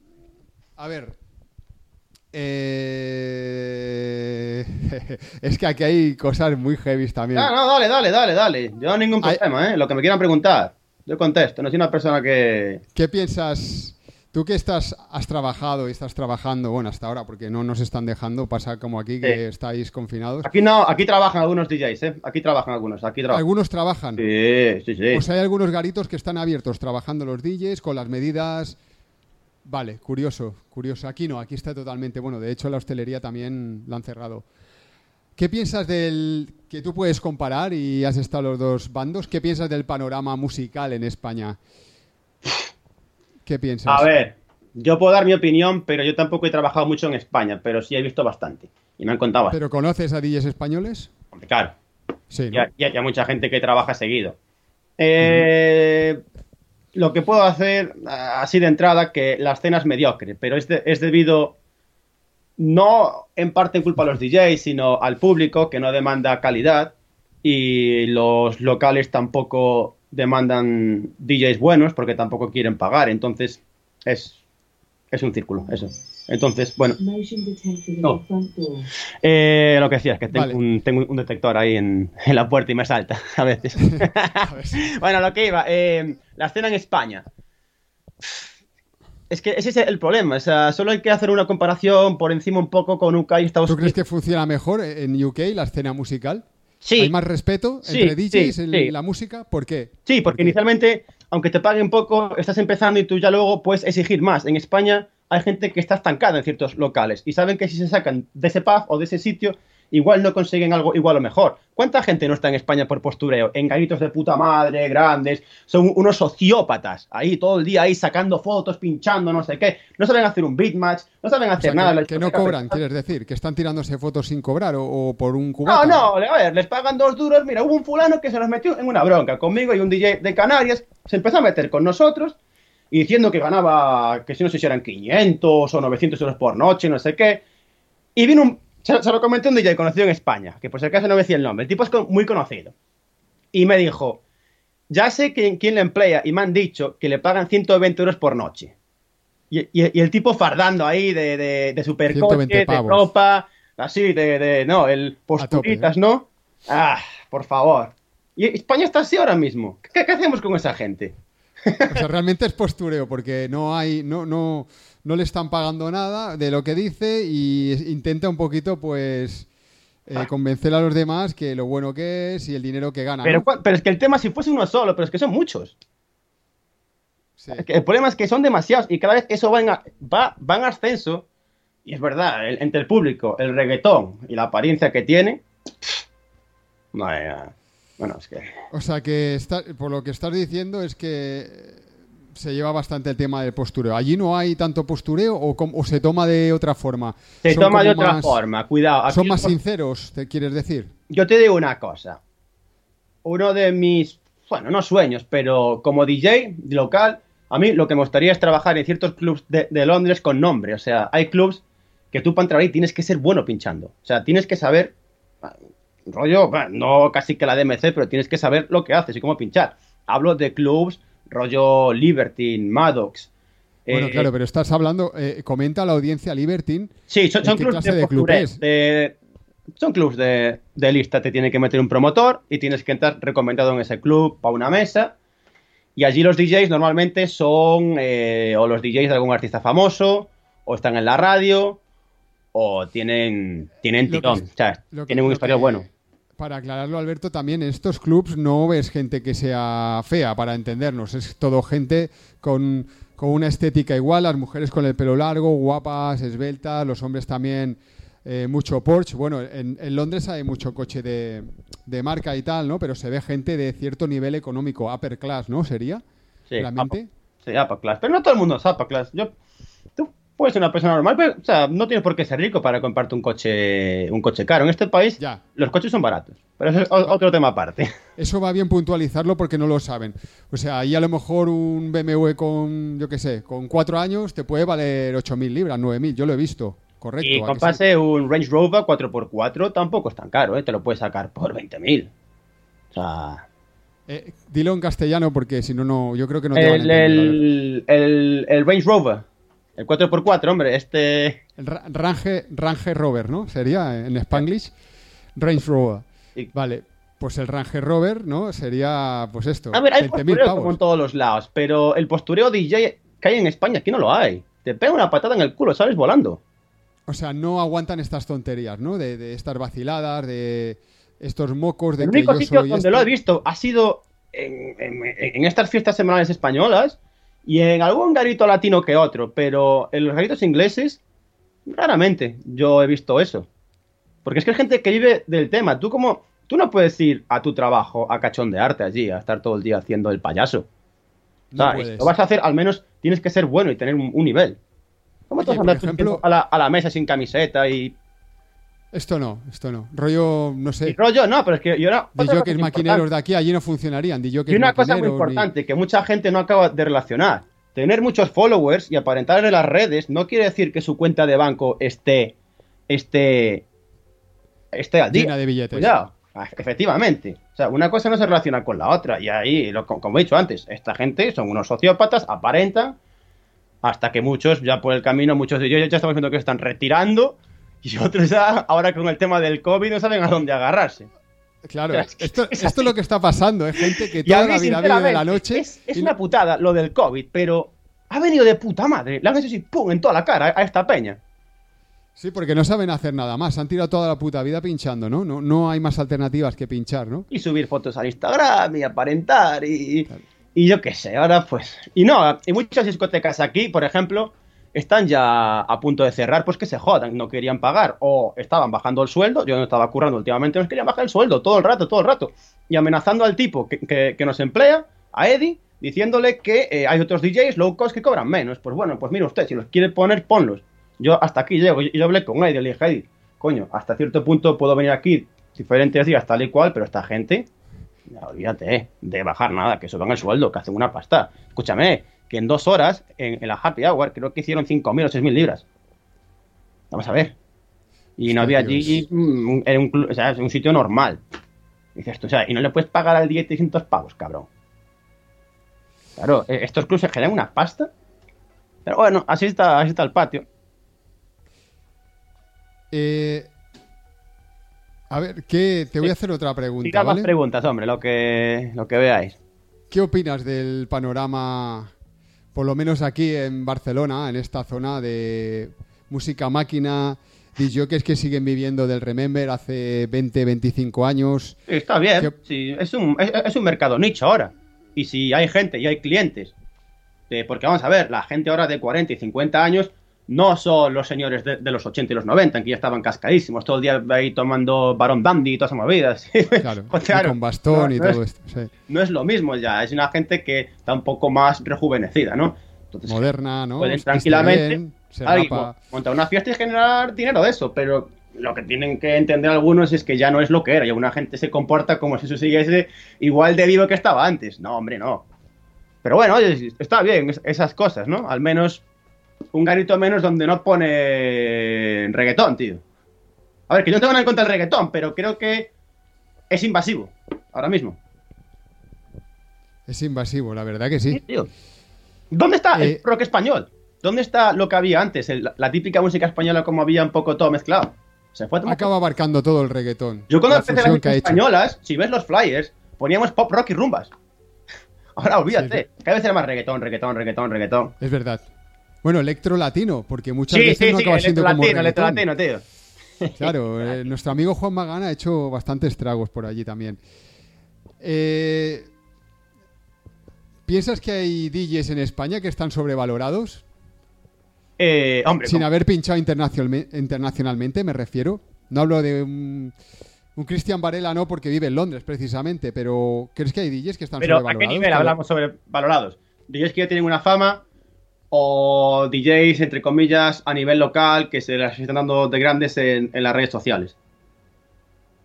A ver. Eh, es que aquí hay cosas muy heavy también. No, no, dale, dale, dale, dale. Yo no ningún problema, ¿eh? Lo que me quieran preguntar. Yo contesto, no soy una persona que. ¿Qué piensas? Tú que estás, has trabajado y estás trabajando, bueno, hasta ahora, porque no nos están dejando, pasa como aquí que estáis confinados. Aquí no, aquí trabajan algunos DJs, ¿eh? Aquí trabajan algunos, aquí trabajan. ¿Algunos trabajan? Sí, sí, sí. Pues hay algunos garitos que están abiertos trabajando los DJs con las medidas... Vale, curioso, curioso. Aquí no, aquí está totalmente, bueno, de hecho la hostelería también la han cerrado. ¿Qué piensas del que tú puedes comparar y has estado los dos bandos? ¿Qué piensas del panorama musical en España? ¿Qué piensas? A ver, yo puedo dar mi opinión, pero yo tampoco he trabajado mucho en España, pero sí he visto bastante. Y me han contado ¿Pero conoces a DJs españoles? Claro. Sí. Ya, hay mucha gente que trabaja seguido. Eh, lo que puedo hacer, así de entrada, que la escena es mediocre, pero es, es debido no en parte en culpa a los DJs, sino al público que no demanda calidad y los locales tampoco demandan DJs buenos porque tampoco quieren pagar. Entonces, es, es un círculo, eso. Entonces, bueno. Eh, lo que decía es que tengo, un, tengo un detector ahí en, la puerta y me salta a veces. bueno, lo que iba. Eh, la escena en España. Es que ese es el problema. O sea, solo hay que hacer una comparación por encima un poco con UK y Estados Unidos. ¿Tú crees que funciona mejor en UK la escena musical? ¿Hay más respeto entre DJs en la música? ¿Por qué? Sí, porque inicialmente, aunque te paguen poco, estás empezando y tú ya luego puedes exigir más. En España hay gente que está estancada en ciertos locales y saben que si se sacan de ese pub o de ese sitio igual no consiguen algo igual o mejor. ¿Cuánta gente no está en España por postureo? En garitos de puta madre, grandes, son unos sociópatas, ahí todo el día ahí sacando fotos, pinchando, no sé qué. No saben hacer un beatmatch, no saben hacer nada. Que, no cobran, quieres decir, que están tirándose fotos sin cobrar o, por un cubata. No, no, a ver, les pagan dos duros. Mira, hubo un fulano que se los metió en una bronca conmigo y un DJ de Canarias se empezó a meter con nosotros y diciendo que ganaba, que si no sé si eran 500 o 900 euros por noche, no sé qué. Y vino un, se, lo comenté un DJ conocido en España, que por si acaso no me decía el nombre. El tipo es muy conocido. Y me dijo, ya sé quién, quién le emplea y me han dicho que le pagan 120 euros por noche. Y, el tipo fardando ahí de, de, de supercoche, de ropa, así, de, de no, el posturitas, ¿eh? ¿no? Ah, por favor. Y España está así ahora mismo. ¿Qué, qué hacemos con esa gente? O sea, realmente es postureo, porque no hay, no, no, no le están pagando nada de lo que dice y intenta un poquito, pues, eh, ah. convencer a los demás que lo bueno que es y el dinero que gana. Pero, pero es que el tema, si fuese uno solo, pero es que son muchos. el problema es que son demasiados y cada vez eso va en, va, en ascenso. Y es verdad, entre el público, el reggaetón y la apariencia que tiene. Bueno, es que. O sea que por lo que estás diciendo es que se lleva bastante el tema del postureo. ¿Allí no hay tanto postureo o, se toma de otra forma? Se toma de otra forma, cuidado. ¿Son más sinceros, te quieres decir? Yo te digo una cosa. Uno de mis, bueno, no sueños, pero como DJ local, a mí lo que me gustaría es trabajar en ciertos clubs de, Londres con nombre. O sea, hay clubs que tú para entrar ahí tienes que ser bueno pinchando. O sea, tienes que saber, rollo, no casi que la DMC, pero tienes que saber lo que haces y cómo pinchar. Hablo de clubs rollo Libertine, Maddox. Bueno, eh, claro, pero estás hablando, eh, comenta la audiencia Libertine. Sí, son, clubes de, son clubs de, lista, te tiene que meter un promotor y tienes que entrar recomendado en ese club para una mesa. Y allí los DJs normalmente son eh, o los DJs de algún artista famoso, o están en la radio, o tienen, tienen tirón, tienen un historial bueno para aclararlo, Alberto, también en estos clubs no ves gente que sea fea, para entendernos. Es todo gente con, una estética igual, las mujeres con el pelo largo, guapas, esbeltas, los hombres también eh, mucho Porsche. Bueno, en, Londres hay mucho coche de, marca y tal, ¿no? Pero se ve gente de cierto nivel económico, upper class, ¿no? ¿Sería? Sí, mente? sí, upper class. Pero no todo el mundo es upper class. Yo, tú puedes ser una persona normal, pero, o sea, no tienes por qué ser rico para comprarte un coche, un coche caro. En este país, ya. los coches son baratos. Pero eso es otro tema aparte. Eso va bien puntualizarlo porque no lo saben. O sea, ahí a lo mejor un BMW con, yo qué sé, con cuatro años te puede valer 8.000 libras, 9.000. Yo lo he visto. Correcto. Y compase un Range Rover 4x4 tampoco es tan caro, ¿eh? Te lo puedes sacar por 20.000. O sea... Eh, dilo en castellano porque si no, no, yo creo que no te el, el, el, el Range Rover el 4x4, hombre, este... El Range, Range Rover, ¿no? Sería en Spanglish. Range Rover. Vale, pues el Range Rover, ¿no? Sería, pues esto. A ver, hay postureo como en todos los lados, pero el postureo DJ que hay en España, aquí no lo hay. Te pega una patada en el culo, sales volando. O sea, no aguantan estas tonterías, ¿no? De, estas vaciladas, de estos mocos de el único sitio donde lo he visto ha sido en, estas fiestas semanales españolas y en algún garito latino que otro, pero en los garitos ingleses, raramente yo he visto eso. Porque es que hay gente que vive del tema. Tú como, tú no puedes ir a tu trabajo a cachondearte allí, a estar todo el día haciendo el payaso. No lo vas a hacer, al menos tienes que ser bueno y tener un, nivel. ¿Cómo te vas a andar ejemplo, a, la, a la mesa sin camiseta y esto no, esto no. Rollo, no sé. rollo no, pero es que yo no. DJs maquineros de aquí allí no funcionarían. y una cosa muy importante que mucha gente no acaba de relacionar. Tener muchos followers y aparentar en las redes no quiere decir que su cuenta de banco esté. esté. esté al día. Llena de billetes. Ah, efectivamente. O sea, una cosa no se relaciona con la otra. Y ahí, lo, como he dicho antes, esta gente son unos sociópatas, aparentan. Hasta que muchos, ya por el camino, muchos de ellos ya estamos viendo que se están retirando y otros ahora con el tema del COVID no saben a dónde agarrarse. Claro, esto, es lo que está pasando, es gente que toda la vida vive de la noche. Es, una putada lo del COVID, pero ha venido de puta madre. Le han hecho así, pum, en toda la cara a esta peña. Sí, porque no saben hacer nada más. Han tirado toda la puta vida pinchando, ¿no? No, no hay más alternativas que pinchar, ¿no? Y subir fotos al Instagram y aparentar y, y yo qué sé. Ahora pues. Y no, hay muchas discotecas aquí, por ejemplo, están ya a punto de cerrar, pues que se jodan, no querían pagar o estaban bajando el sueldo, yo no estaba currando últimamente, nos querían bajar el sueldo todo el rato, todo el rato, y amenazando al tipo que, que, nos emplea, a Eddie, diciéndole que eh, hay otros DJs low cost que cobran menos. Pues bueno, pues mire usted, si los quiere poner, ponlos. Yo hasta aquí llego, yo, hablé con Eddie, le dije, Eddie, coño, hasta cierto punto puedo venir aquí diferentes días tal y cual, pero esta gente, olvídate eh, de bajar nada, que suban el sueldo, que hacen una pasta. Escúchame, que en dos horas, en, la Happy Hour, creo que hicieron 5.000 o 6.000 libras. Vamos a ver. Y no había allí, era un, o sea, un sitio normal. Dices tú, o sea, y no le puedes pagar al día 300 pavos, cabrón. Claro, e, estos clubes se generan una pasta. Pero bueno, así está, así está el patio. Eh, a ver, ¿qué? te voy a hacer otra pregunta. Tira más preguntas, hombre, lo que, lo que veáis. ¿Qué opinas del panorama por lo menos aquí en Barcelona, en esta zona de música máquina, es que siguen viviendo del Remember hace 20, 25 años. Está bien, sí, es, un, es, un mercado nicho ahora. Y si hay gente y hay clientes, porque vamos a ver, la gente ahora de 40 y 50 años no son los señores de, los 80 y los 90, que ya estaban cascadísimos, todo el día ahí tomando Baron Dandy y todas esas movidas. Claro, con bastón y todo esto. No es lo mismo ya, es una gente que está un poco más rejuvenecida, ¿no? Moderna, ¿no? Pueden tranquilamente montar una fiesta y generar dinero de eso, pero lo que tienen que entender algunos es que ya no es lo que era, y alguna gente se comporta como si eso siguiese igual de vivo que estaba antes. No, hombre, no. Pero bueno, está bien esas cosas, ¿no? Al menos un garito menos donde no pone reggaetón, tío. A ver, que yo no tengo nada en contra del reggaetón, pero creo que es invasivo, ahora mismo. Es invasivo, la verdad que sí. ¿Dónde está el eh, rock español? ¿Dónde está lo que había antes? la típica música española como había un poco todo mezclado. Se fue Acaba abarcando todo el reggaetón. Yo cuando empecé las españolas, si ves los flyers, poníamos pop, rock y rumbas. Ahora olvídate. Cada vez era más reggaetón, reggaetón, reggaetón, reggaetón. Es verdad. Bueno, electro latino, porque muchas veces no acaba siendo como latino, electro latino, tío. Claro, eh, nuestro amigo Juan Magana ha hecho bastantes tragos por allí también. Eh, ¿Piensas que hay DJs en España que están sobrevalorados? Eh, hombre, Sin haber pinchado internacionalmente, me refiero. No hablo de un, un Cristian Varela, no, porque vive en Londres precisamente, pero ¿crees que hay DJs que están sobrevalorados? ¿A qué nivel hablamos sobrevalorados? DJs que ya tienen una fama o DJs, entre comillas, a nivel local que se las están dando de grandes en, las redes sociales.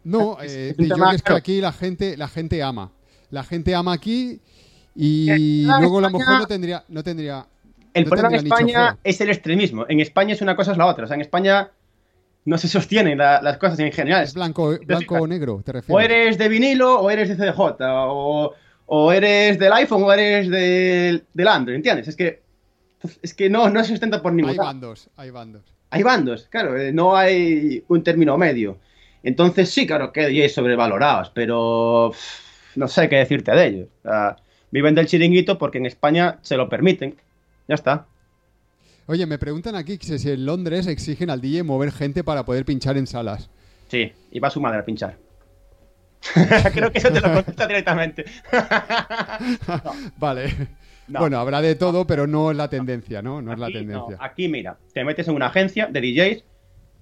No, eh, es que aquí la gente, la gente ama. La gente ama aquí y luego a lo mejor no tendría, no tendría. El problema en España es el extremismo. En España es una cosa es la otra. O sea, en España no se sostienen las cosas en general. Es blanco, blanco o negro, te refieres. O eres de vinilo o eres de CDJ. O, o eres del iPhone o eres del, del Android, ¿entiendes? Es que es que no, no se sustenta por ningún Hay bandos, hay bandos. Hay bandos, claro, eh, no hay un término medio. Entonces sí, claro que hay sobrevalorados, pero no sé qué decirte de ellos. viven del chiringuito porque en España se lo permiten. Ya está. Oye, me preguntan aquí si en Londres exigen al DJ mover gente para poder pinchar en salas. Sí, y va su madre a pinchar. Creo que eso te lo contesta directamente. Vale. Bueno, habrá de todo, pero no es la tendencia, ¿no? No es la tendencia. Aquí, mira, te metes en una agencia de DJs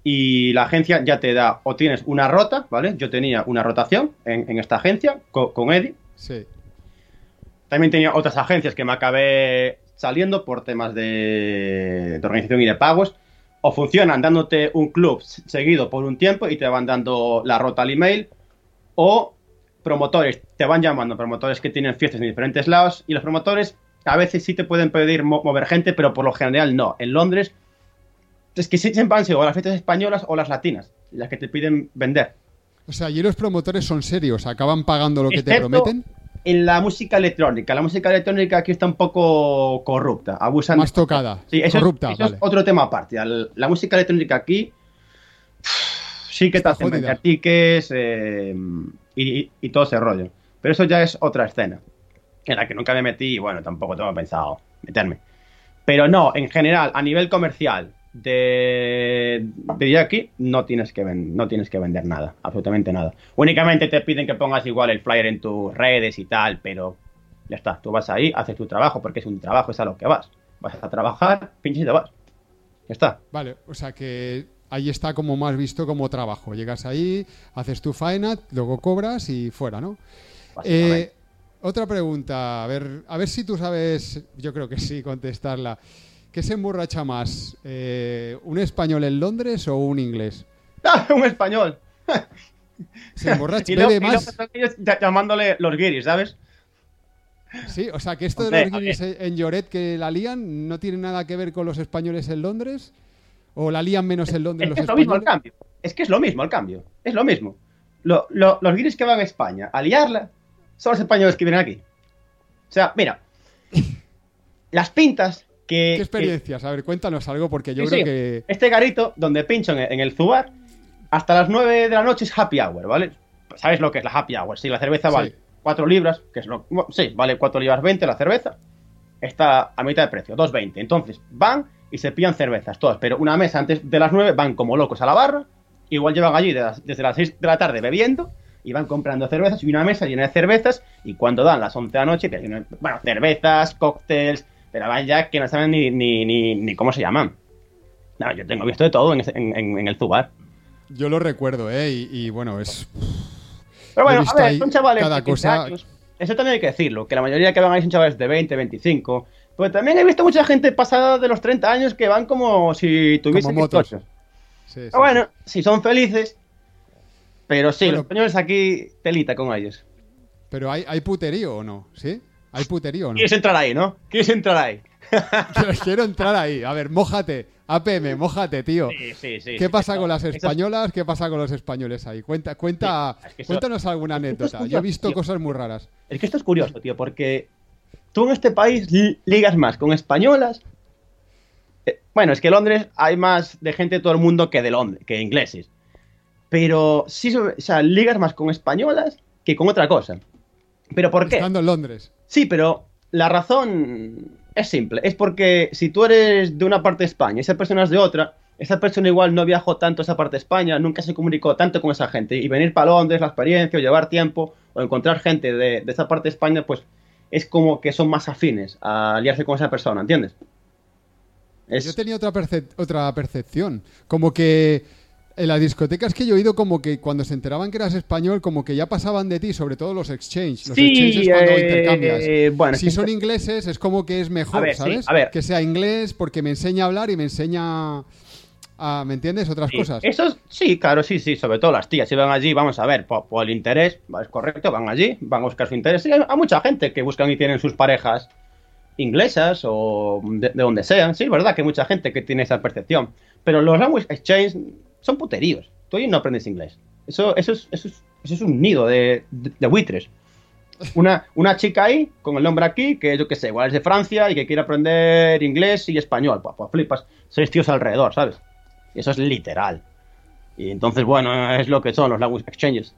y la agencia ya te da, o tienes una rota, ¿vale? Yo tenía una rotación en, esta agencia con, Eddie. Sí. También tenía otras agencias que me acabé saliendo por temas de, de organización y de pagos. O funcionan dándote un club seguido por un tiempo y te van dando la rota al email. O promotores, te van llamando promotores que tienen fiestas en diferentes lados y los promotores a veces sí te pueden pedir mover gente, pero por lo general no. En Londres es que siempre han sido las fiestas españolas o las latinas las que te piden vender. O sea, y los promotores son serios, acaban pagando lo que te prometen. En la música electrónica, la música electrónica aquí está un poco corrupta, abusan. Más tocada. Sí, eso, corrupta, es, otro tema aparte. La música electrónica aquí sí que te hacen vender tickets eh, y, y todo ese rollo. Pero eso ya es otra escena en la que nunca me metí y bueno, tampoco tengo pensado meterme. Pero no, en general, a nivel comercial de, de aquí, no tienes, que no tienes que vender nada, absolutamente nada. Únicamente te piden que pongas igual el flyer en tus redes y tal, pero ya está, tú vas ahí, haces tu trabajo porque es un trabajo, es a lo que vas. Vas a trabajar, pinches y te vas. Ya está. Vale, o sea que ahí está como más visto como trabajo. Llegas ahí, haces tu faena, luego cobras y fuera, ¿no? Eh, otra pregunta, a ver, a ver si tú sabes, yo creo que sí, contestarla. ¿Qué se emborracha más? Eh, ¿Un español en Londres o un inglés? ¡Ah, un español! Se emborracha, y bebe y más. ellos ya- llamándole los guiris, ¿sabes? Sí, o sea que esto de los guiris en Lloret que la lían no tiene nada que ver con los españoles en Londres. ¿O la lían menos en Londres Es los que es lo mismo españoles? cambio. Es que es lo mismo al cambio. Es lo mismo. Lo- lo- los guiris que van a España a liarla son los españoles que vienen aquí. O sea, mira. Las pintas que. ¿Qué experiencias? A ver, cuéntanos algo porque yo Sí, creo sí. que... Este garito, donde pincho en, el Zubar, hasta las 9 de la noche es happy hour, ¿vale? ¿Sabes lo que es la happy hour? Sí, la cerveza Sí. vale 4 libras, que es lo. Sí, vale 4 libras 20 la cerveza. Está a mitad de precio, 2.20. Entonces van y se pillan cervezas todas, pero una mesa antes de las 9 van como locos a la barra. Igual llevan allí de las- desde las 6 de la tarde bebiendo y van comprando cervezas y una mesa llena de cervezas. Y cuando dan las 11 de la noche, bueno, cervezas, cócteles, pero van ya que no saben ni, ni, ni, ni cómo se llaman. No, yo tengo visto de todo en, ese- en- el Zubar. Yo lo recuerdo, ¿eh? Y, y bueno, es... Pero bueno, a ver, son chavales cada de 15 cosa- años. Eso también hay que decirlo, que la mayoría que van ahí son chavales de 20, 25. Pero también he visto mucha gente pasada de los 30 años que van como si tuviesen Como motos. 18. sí, sí, Pero bueno, si son felices. Pero sí, Bueno. los españoles aquí telita con ellos. Pero ¿hay, ¿hay puterío o no? ¿Sí? ¿Hay puterío o no? Quieres entrar ahí, ¿no? Quieres entrar ahí. Quiero, entrar ahí. A ver, mójate. APM, mójate, tío. Sí, sí, sí. ¿Qué pasa con las españolas? ¿Qué pasa con los españoles ahí? Cuenta, cuenta, Sí, es que eso- cuéntanos alguna anécdota. Yo he visto tío. cosas muy raras. Es que esto es curioso, tío, porque tú en este país li- ligas más con españolas. Eh, bueno, es que en Londres hay más de gente de todo el mundo que de Londres, que ingleses. Pero sí, o sea, ligas más con españolas que con otra cosa. ¿Pero por qué? Estando en Londres. Sí, pero la razón es simple. Es porque si tú eres de una parte de España y esa persona es de otra, esa persona igual no viajó tanto a esa parte de España, nunca se comunicó tanto con esa gente. Y venir para Londres, la experiencia, o llevar tiempo, o encontrar gente de, de esa parte de España, pues es como que son más afines a aliarse con esa persona, ¿entiendes? Es- Yo tenía otra, percep- otra percepción. Como que en las discotecas que yo he ido, como que cuando se enteraban que eras español, como que ya pasaban de ti, sobre todo los exchange. Los Sí, exchange es cuando eh, intercambias. bueno, si son ingleses, es como que es mejor, A ver, sí, ¿sabes? a ver. Que sea inglés porque me enseña a hablar y me enseña a, ¿me entiendes? Otras Sí, cosas. Eso es- sí, claro, sí, sí, sobre todo las tías. Si van allí, vamos a ver, por, por el interés, es correcto, van allí, van a buscar su interés. Sí, hay, hay mucha gente que buscan y tienen sus parejas inglesas o de, de donde sean. Sí, es verdad que hay mucha gente que tiene esa percepción. Pero los language exchange son puteríos. Tú ahí no aprendes inglés. Eso, eso, es, eso, es, eso es un nido de, de- de buitres. Una, una chica ahí, con el nombre aquí, que yo qué sé, igual es de Francia y que quiere aprender inglés y español. Pues, pues flipas, seis tíos alrededor, ¿sabes? Y eso es literal. Y entonces, bueno, es lo que son los language exchanges.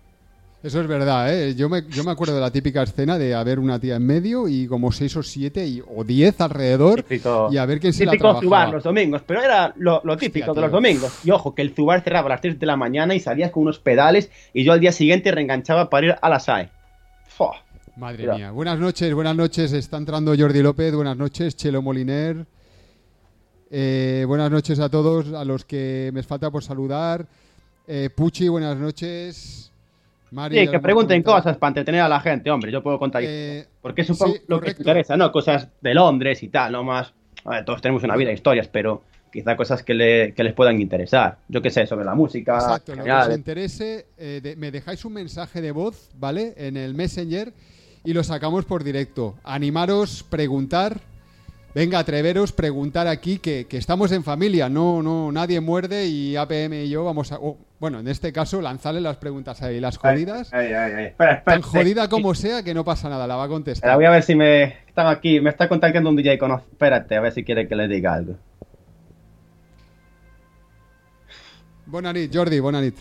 Eso es verdad, ¿eh? Yo me, yo me acuerdo de la típica escena de haber una tía en medio y como seis o siete y, o diez alrededor Típico, y a ver quién se la típico. Zubar los domingos, pero era lo, lo típico Hostia, de los domingos. Y ojo, que el Zubar cerraba a las 3 de la mañana y salías con unos pedales y yo al día siguiente reenganchaba para ir a la SAE. Fua. Madre Mira. mía. Buenas noches, buenas noches. Está entrando Jordi López. Buenas noches, Chelo Moliner. Eh, buenas noches a todos, a los que me falta por saludar. Eh, Puchi, buenas noches. Sí, que pregunten supuesto para entretener a la gente, hombre, yo puedo contar. Eh, porque supongo sí, lo que correcto. te interesa, ¿no? Cosas de Londres y tal, no más. A ver, todos tenemos una vida, historias, pero quizá cosas que, le- que les puedan interesar. Yo qué sé, sobre la música. Exacto, lo que os interese, eh, de- me dejáis un mensaje de voz, ¿vale? En el Messenger y lo sacamos por directo. Animaros, preguntar. Venga, atreveros, preguntar aquí que, que estamos en familia, no, no, nadie muerde y APM y yo vamos a, oh, bueno, en este caso lanzarle las preguntas ahí, las jodidas, Ay, ay, ay. Espera, espera, tan jodida espera. como sea que no pasa nada, la va a contestar. voy a ver si me están aquí. Me está contactando un DJ con. Espérate, a ver si quiere que le diga algo. Buena nit, Jordi, buena nit.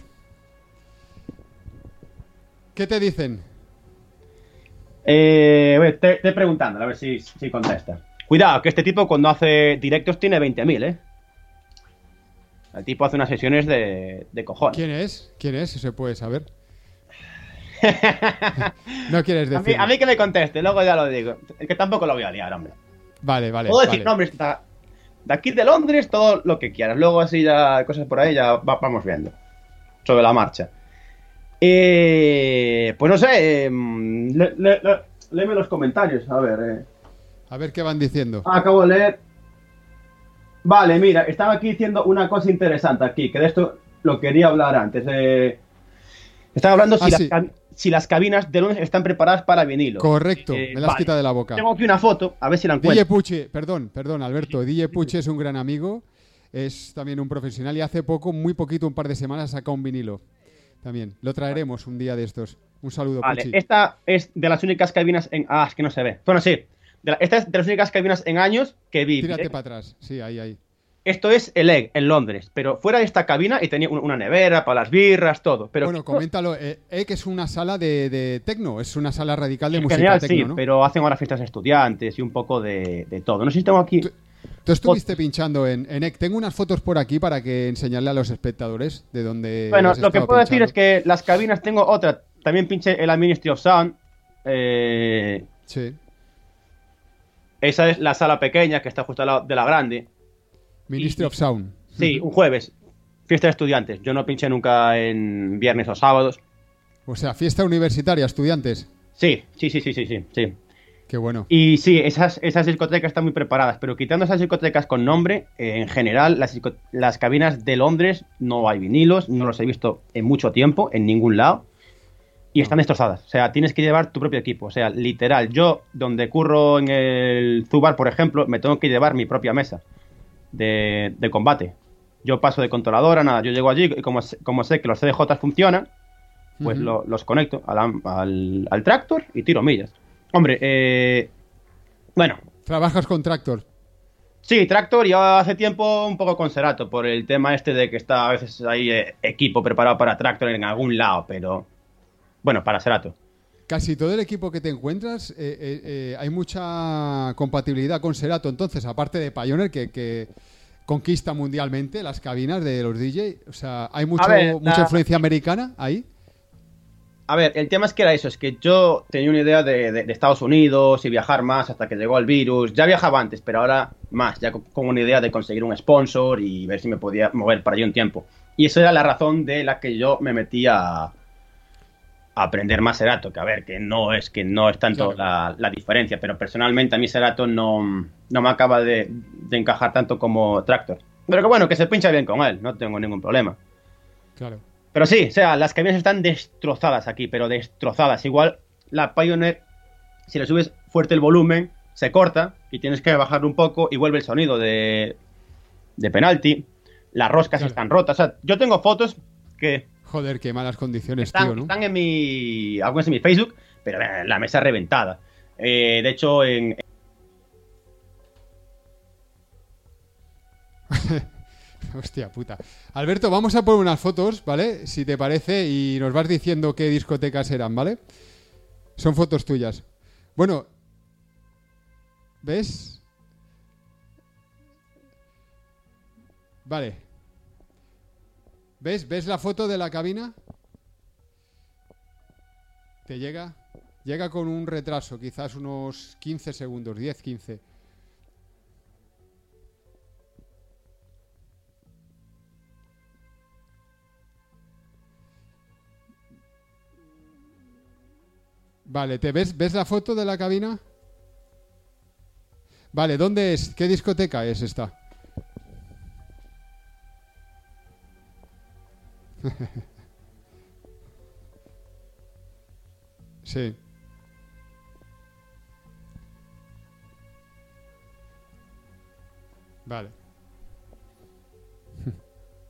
¿Qué te dicen? Eh, te, te preguntando, a ver si, si contesta. Cuidado, que este tipo cuando hace directos tiene 20.000, ¿eh? El tipo hace unas sesiones de, de cojones. ¿Quién es? ¿Quién es? Si se puede saber. no quieres decir. a mí que me conteste, luego ya lo digo. Es que tampoco lo voy a liar, hombre. Vale, vale. Puedo decir vale. nombres, está- de aquí de Londres, todo lo que quieras. Luego así ya cosas por ahí ya va- vamos viendo. Sobre la marcha. Eh, pues no sé, eh, le- le- le- léeme los comentarios, a ver. eh. A ver qué van diciendo. Acabo de leer. Vale, mira, estaba aquí diciendo una cosa interesante aquí, que de esto lo quería hablar antes. eh. Estaba hablando si, Ah, las sí. si las cabinas de Londres están preparadas para vinilo. Correcto, Eh, me la has vale. quitado de la boca. Tengo aquí una foto, a ver si la DJ encuentro. Puche, perdón, perdón, Alberto. DJ Puche es un gran amigo, es también un profesional y hace poco, muy poquito, un par de semanas, saca un vinilo. También. Lo traeremos un día de estos. Un saludo, Vale, Puchi. esta es de las únicas cabinas en. Ah, es que no se ve. Bueno, sí. De la- esta es de las únicas cabinas en años que vi. Tírate Eh, para atrás. Sí, ahí, ahí. Esto es el Egg en Londres, pero fuera de esta cabina y tenía un- una nevera para las birras, todo. Pero bueno, coméntalo. Eh, eh, que es una sala de, de tecno, es una sala radical de en música general tecno, sí, ¿no? pero hacen ahora fiestas de estudiantes y un poco de, de todo. No sé si tengo aquí. Tú- Tú estuviste pinchando en, en EC. Tengo unas fotos por aquí para que enseñarle a los espectadores de dónde. Bueno, lo que puedo decir es que las cabinas tengo otra. También pinché en la Ministry of Sound. Eh, Sí. Esa es la sala pequeña que está justo al lado de la grande. Ministry of Sound. Sí, un jueves. Fiesta de estudiantes. Yo no pinché nunca en viernes o sábados. O sea, fiesta universitaria, estudiantes. Sí, sí, sí, sí, sí, sí. sí. Qué bueno. Y sí, esas, esas discotecas están muy preparadas, pero quitando esas discotecas con nombre, eh, en general, las, las cabinas de Londres no hay vinilos, no los he visto en mucho tiempo, en ningún lado, y están destrozadas. O sea, tienes que llevar tu propio equipo. O sea, literal, yo, donde curro en el Zubar, por ejemplo, me tengo que llevar mi propia mesa de, de combate. Yo paso de controladora, nada, yo llego allí y como, sé- como sé que los CDJ funcionan, pues lo- los conecto al, al, al tractor y tiro millas. Hombre, eh, bueno, Trabajas con Tractor. sí, tractor y hace tiempo un poco con Serato por el tema este de que está a veces ahí eh, equipo preparado para tractor en algún lado, pero bueno, para Serato. Casi todo el equipo que te encuentras, eh, eh, eh, hay mucha compatibilidad con Serato. Entonces, aparte de Pioneer, que, que conquista mundialmente las cabinas de los DJ, o sea, hay mucho, ver, mucha la- influencia americana ahí. A ver, el tema es que era eso, es que yo tenía una idea de, de- de Estados Unidos y viajar más hasta que llegó el virus. Ya viajaba antes, pero ahora más, ya con, con una idea de conseguir un sponsor y ver si me podía mover para allí un tiempo. Y esa era la razón de la que yo me metí a, a aprender más Serato, que a ver, que no es que no es tanto la, la diferencia, pero personalmente a mí Serato no, no me acaba de, de encajar tanto como Tractor. Pero que bueno, que se pincha bien con él, no tengo ningún problema. Claro. Pero sí, o sea, las cabinas están destrozadas aquí, pero destrozadas. Igual la Pioneer, si le subes fuerte el volumen, se corta y tienes que bajar un poco y vuelve el sonido de, de penalti. Las roscas Claro. están rotas. O sea, yo tengo fotos que Joder, qué malas condiciones, están, tío, ¿no? están en mi. algunas en mi Facebook, pero eh, la mesa reventada. Eh, de hecho, en. Hostia puta. Alberto, vamos a poner unas fotos, ¿vale? Si te parece, y nos vas diciendo qué discotecas eran, ¿vale? Son fotos tuyas. Bueno, ¿ves? Vale. ¿Ves? ¿Ves la foto de la cabina? ¿Te llega? Llega con un retraso, quizás unos 15 segundos, 10, 15. Vale, ¿te ves, ves la foto de la cabina? Vale, ¿dónde es? ¿Qué discoteca es esta? sí. Vale.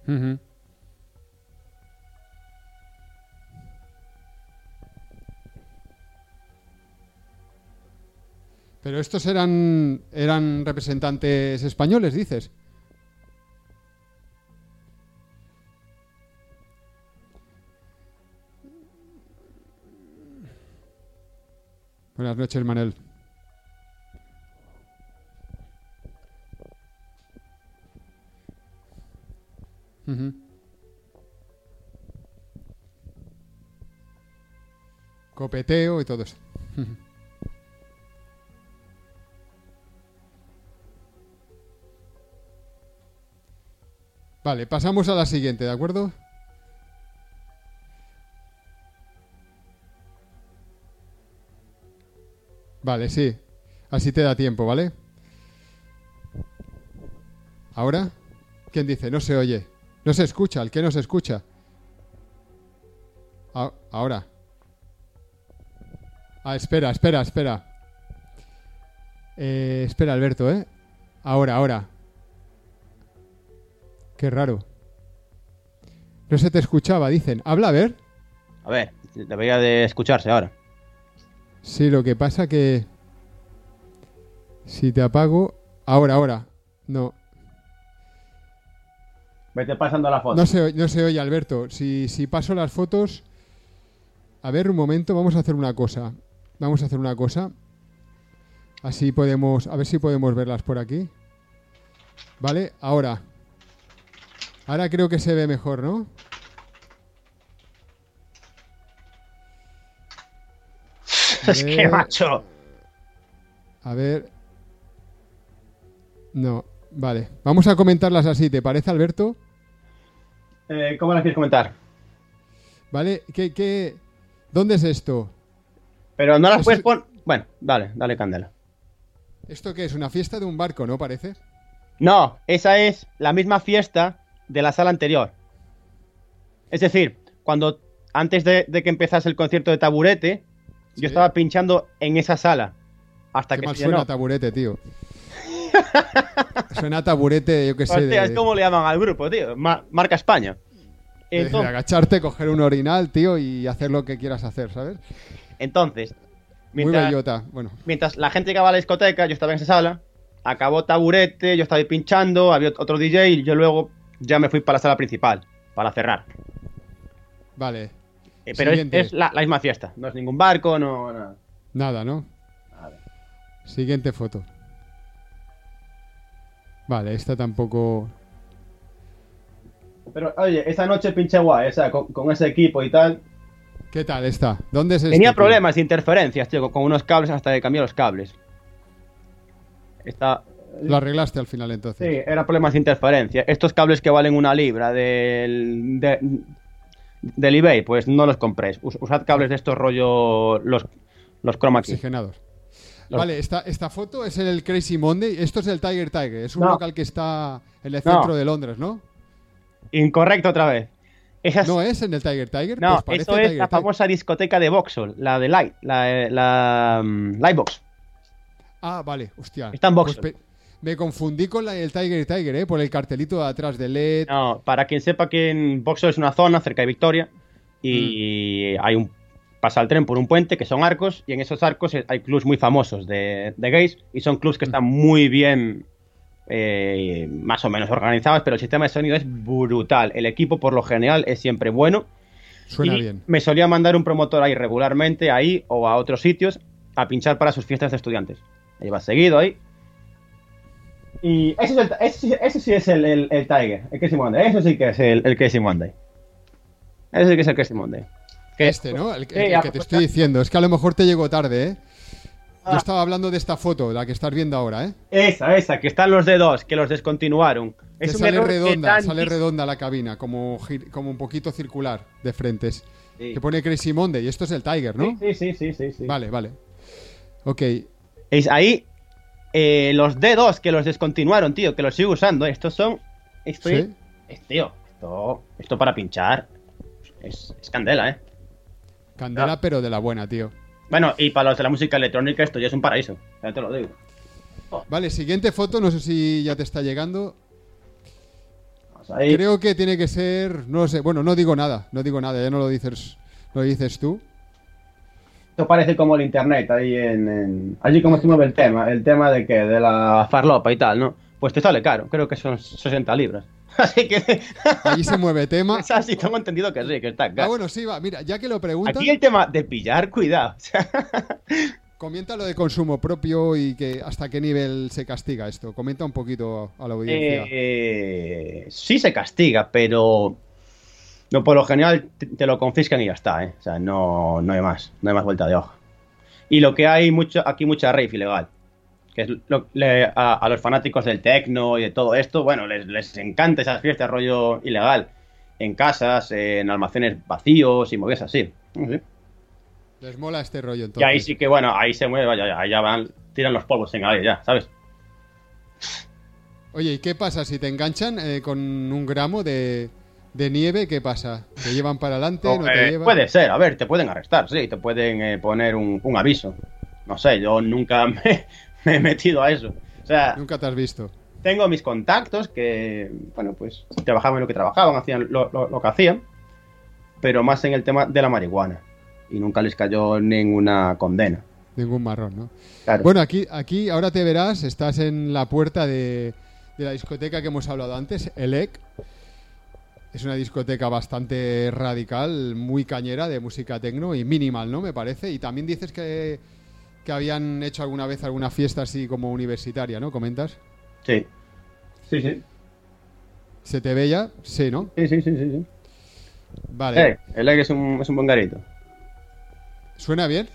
Pero estos eran eran representantes españoles, dices. Buenas noches, Manel. Copeteo y todo eso. Vale, pasamos a la siguiente, ¿de acuerdo? Vale, sí. Así te da tiempo, ¿vale? ¿Ahora? ¿Quién dice? No se oye. No se escucha. ¿El qué no se escucha? A- ahora. Ah, espera, espera, espera. Eh, espera, Alberto, ¿eh? Ahora, ahora. Qué raro. No se te escuchaba, dicen. Habla, a ver. A ver, debería de escucharse ahora. Sí, lo que pasa que... Si te apago... Ahora, ahora. No. Vete pasando la foto. No se, oye- no se oye, Alberto. Si, si paso las fotos... A ver, un momento, vamos a hacer una cosa. Vamos a hacer una cosa. Así podemos... A ver si podemos verlas por aquí. Vale, ahora. Ahora creo que se ve mejor, ¿no? es que, macho. A ver. No, vale. Vamos a comentarlas así, ¿te parece, Alberto? Eh, ¿Cómo la quieres comentar? ¿Vale? ¿Qué, qué... ¿Dónde es esto? Pero no las Eso- puedes poner. Bueno, dale, dale candela. ¿Esto qué es? Una fiesta de un barco, ¿no? Parece. No, esa es la misma fiesta de la sala anterior. Es decir, cuando antes de, de que empezase el concierto de taburete, Sí. yo estaba pinchando en esa sala. Hasta Qué que mal suena taburete, tío. suena taburete, yo qué sé. Hostia, de, es como le llaman al grupo, tío. Ma- marca España. Entonces, agacharte, coger un orinal, tío, y hacer lo que quieras hacer, ¿sabes? entonces, Muy mientras, bellota. Bueno, mientras la gente llegaba a la discoteca, yo estaba en esa sala. Acabó taburete, yo estaba ahí pinchando, había otro DJ y yo luego ya me fui para la sala principal, para cerrar. vale. Eh, pero es, la, la misma fiesta, no es ningún barco, no nada. Nada, ¿no? Nada. Siguiente foto. Vale, esta tampoco... Pero oye, esa noche pinché guay, o sea, con, con ese equipo y tal. ¿Qué tal está? ¿Dónde es Tenía este, problemas de interferencias, tío, con, con unos cables hasta que cambié los cables. Está. Lo arreglaste al final entonces. Sí, era problemas de interferencia. Estos cables que valen una libra del, de- del eBay, pues no los compréis. Us- usad cables de estos rollo los, los chroma key. Oxigenados. Los- Vale, esta, esta foto es el Crazy Monday. Esto es el Tiger Tiger. Es un No. local que está en el No. centro de Londres, ¿no? Incorrecto otra vez. ¿No es en el Tiger Tiger? no, Pues eso es Tiger la Tiger. famosa discoteca de Vauxhall, la de Light, la, la mm, Lightbox. Ah, vale, hostia. Está en Pues Vauxhall. Me confundí con la del Tiger Tiger, ¿eh? Por el cartelito de atrás de LED. No, para quien sepa que en Vauxhall es una zona cerca de Victoria y Mm. hay un pasa el tren por un puente que son arcos y en esos arcos hay clubs muy famosos de, de gays y son clubs que están muy bien eh, más o menos organizados, pero el sistema de sonido es brutal. El equipo por lo general es siempre bueno. Suena y bien. Me solía mandar un promotor ahí regularmente, ahí o a otros sitios, a pinchar para sus fiestas de estudiantes. Iba seguido ahí. Y ese, es el- ese- ese sí es el, el, el Tiger, el Casey Monday. Eso sí que es el, el Casey Monday. Ese sí que es el Casey Monday. Que- Este, ¿no? El, Sí, ya, que te pues, estoy diciendo. Es que a lo mejor te llegó tarde, ¿eh? Yo Ah. estaba hablando de esta foto, la que estás viendo ahora, ¿eh? Esa, esa, que están los dedos, que los descontinuaron. Que Es un sale que redonda, sale redonda la cabina, como, como un poquito circular de frentes. Sí. Que pone Crazy Monday y esto es el Tiger, ¿no? Sí, sí, sí, sí, sí. Vale, vale. Ok, Es ahí eh, los D2 que los descontinuaron, tío, que los sigo usando. Estos son. Esto ¿Sí? es, tío, esto, esto para pinchar. Es, es candela, ¿eh? candela Ah. pero de la buena, tío. Bueno, y para los de la música electrónica, esto ya es un paraíso. Ya te lo digo. Vale, siguiente foto, no sé si ya te está llegando. Ahí. Creo que tiene que ser, no lo sé, bueno, no digo nada, no digo nada, ya no lo dices, lo dices tú. Esto parece como el internet ahí en. en- Allí como se mueve el tema. El tema de que de la farlopa y tal, ¿no? Pues te sale caro. Creo que son 60 libras. Así que. Allí se mueve tema. es así, tengo entendido que sí, que está Ah, caro. bueno, sí, va, mira, ya que lo preguntas, Aquí el tema de pillar, cuidado. O sea, comenta lo de consumo propio y que hasta qué nivel se castiga esto. Comenta un poquito a la audiencia. eh, sí se castiga, pero. No, por lo general te, te lo confiscan y ya está, ¿eh? O sea, no, no hay más. No hay más vuelta de hoja. Y lo que hay mucho, aquí mucha rave ilegal. que es lo- le- a, a los fanáticos del techno y de todo esto, bueno, les, les encanta esas fiestas rollo ilegal. En casas, en almacenes vacíos y movidas así. Sí. Les mola este rollo Y entonces. ahí sí que, bueno, ahí se mueve, vaya, ahí ya van, tiran los polvos en aire ya, ¿sabes? Oye, ¿y qué pasa si te enganchan eh, con un gramo de, de nieve? ¿Qué pasa? ¿Te llevan para adelante? ¿No te Eh, llevan? puede ser, a ver, te pueden arrestar, sí, te pueden eh, poner un, un aviso. No sé, yo nunca me, me he metido a eso. O sea, Nunca te has visto. tengo mis contactos que, bueno, pues trabajaban en lo que trabajaban, hacían lo, lo- lo que hacían, pero más en el tema de la marihuana. Y nunca les cayó ninguna condena. Ningún marrón, ¿no? Claro. Bueno, aquí, aquí ahora te verás, estás en la puerta de, de la discoteca que hemos hablado antes, ELEC. Es una discoteca bastante radical, muy cañera de música tecno y minimal, ¿no? Me parece. Y también dices que, que habían hecho alguna vez alguna fiesta así como universitaria, ¿no? ¿Comentas? Sí. Sí, sí. ¿Se te ve ya? Sí, ¿no? Sí, sí, sí, sí. sí. Vale. Eh, el egg es un, es un buen garito. ¿Suena bien?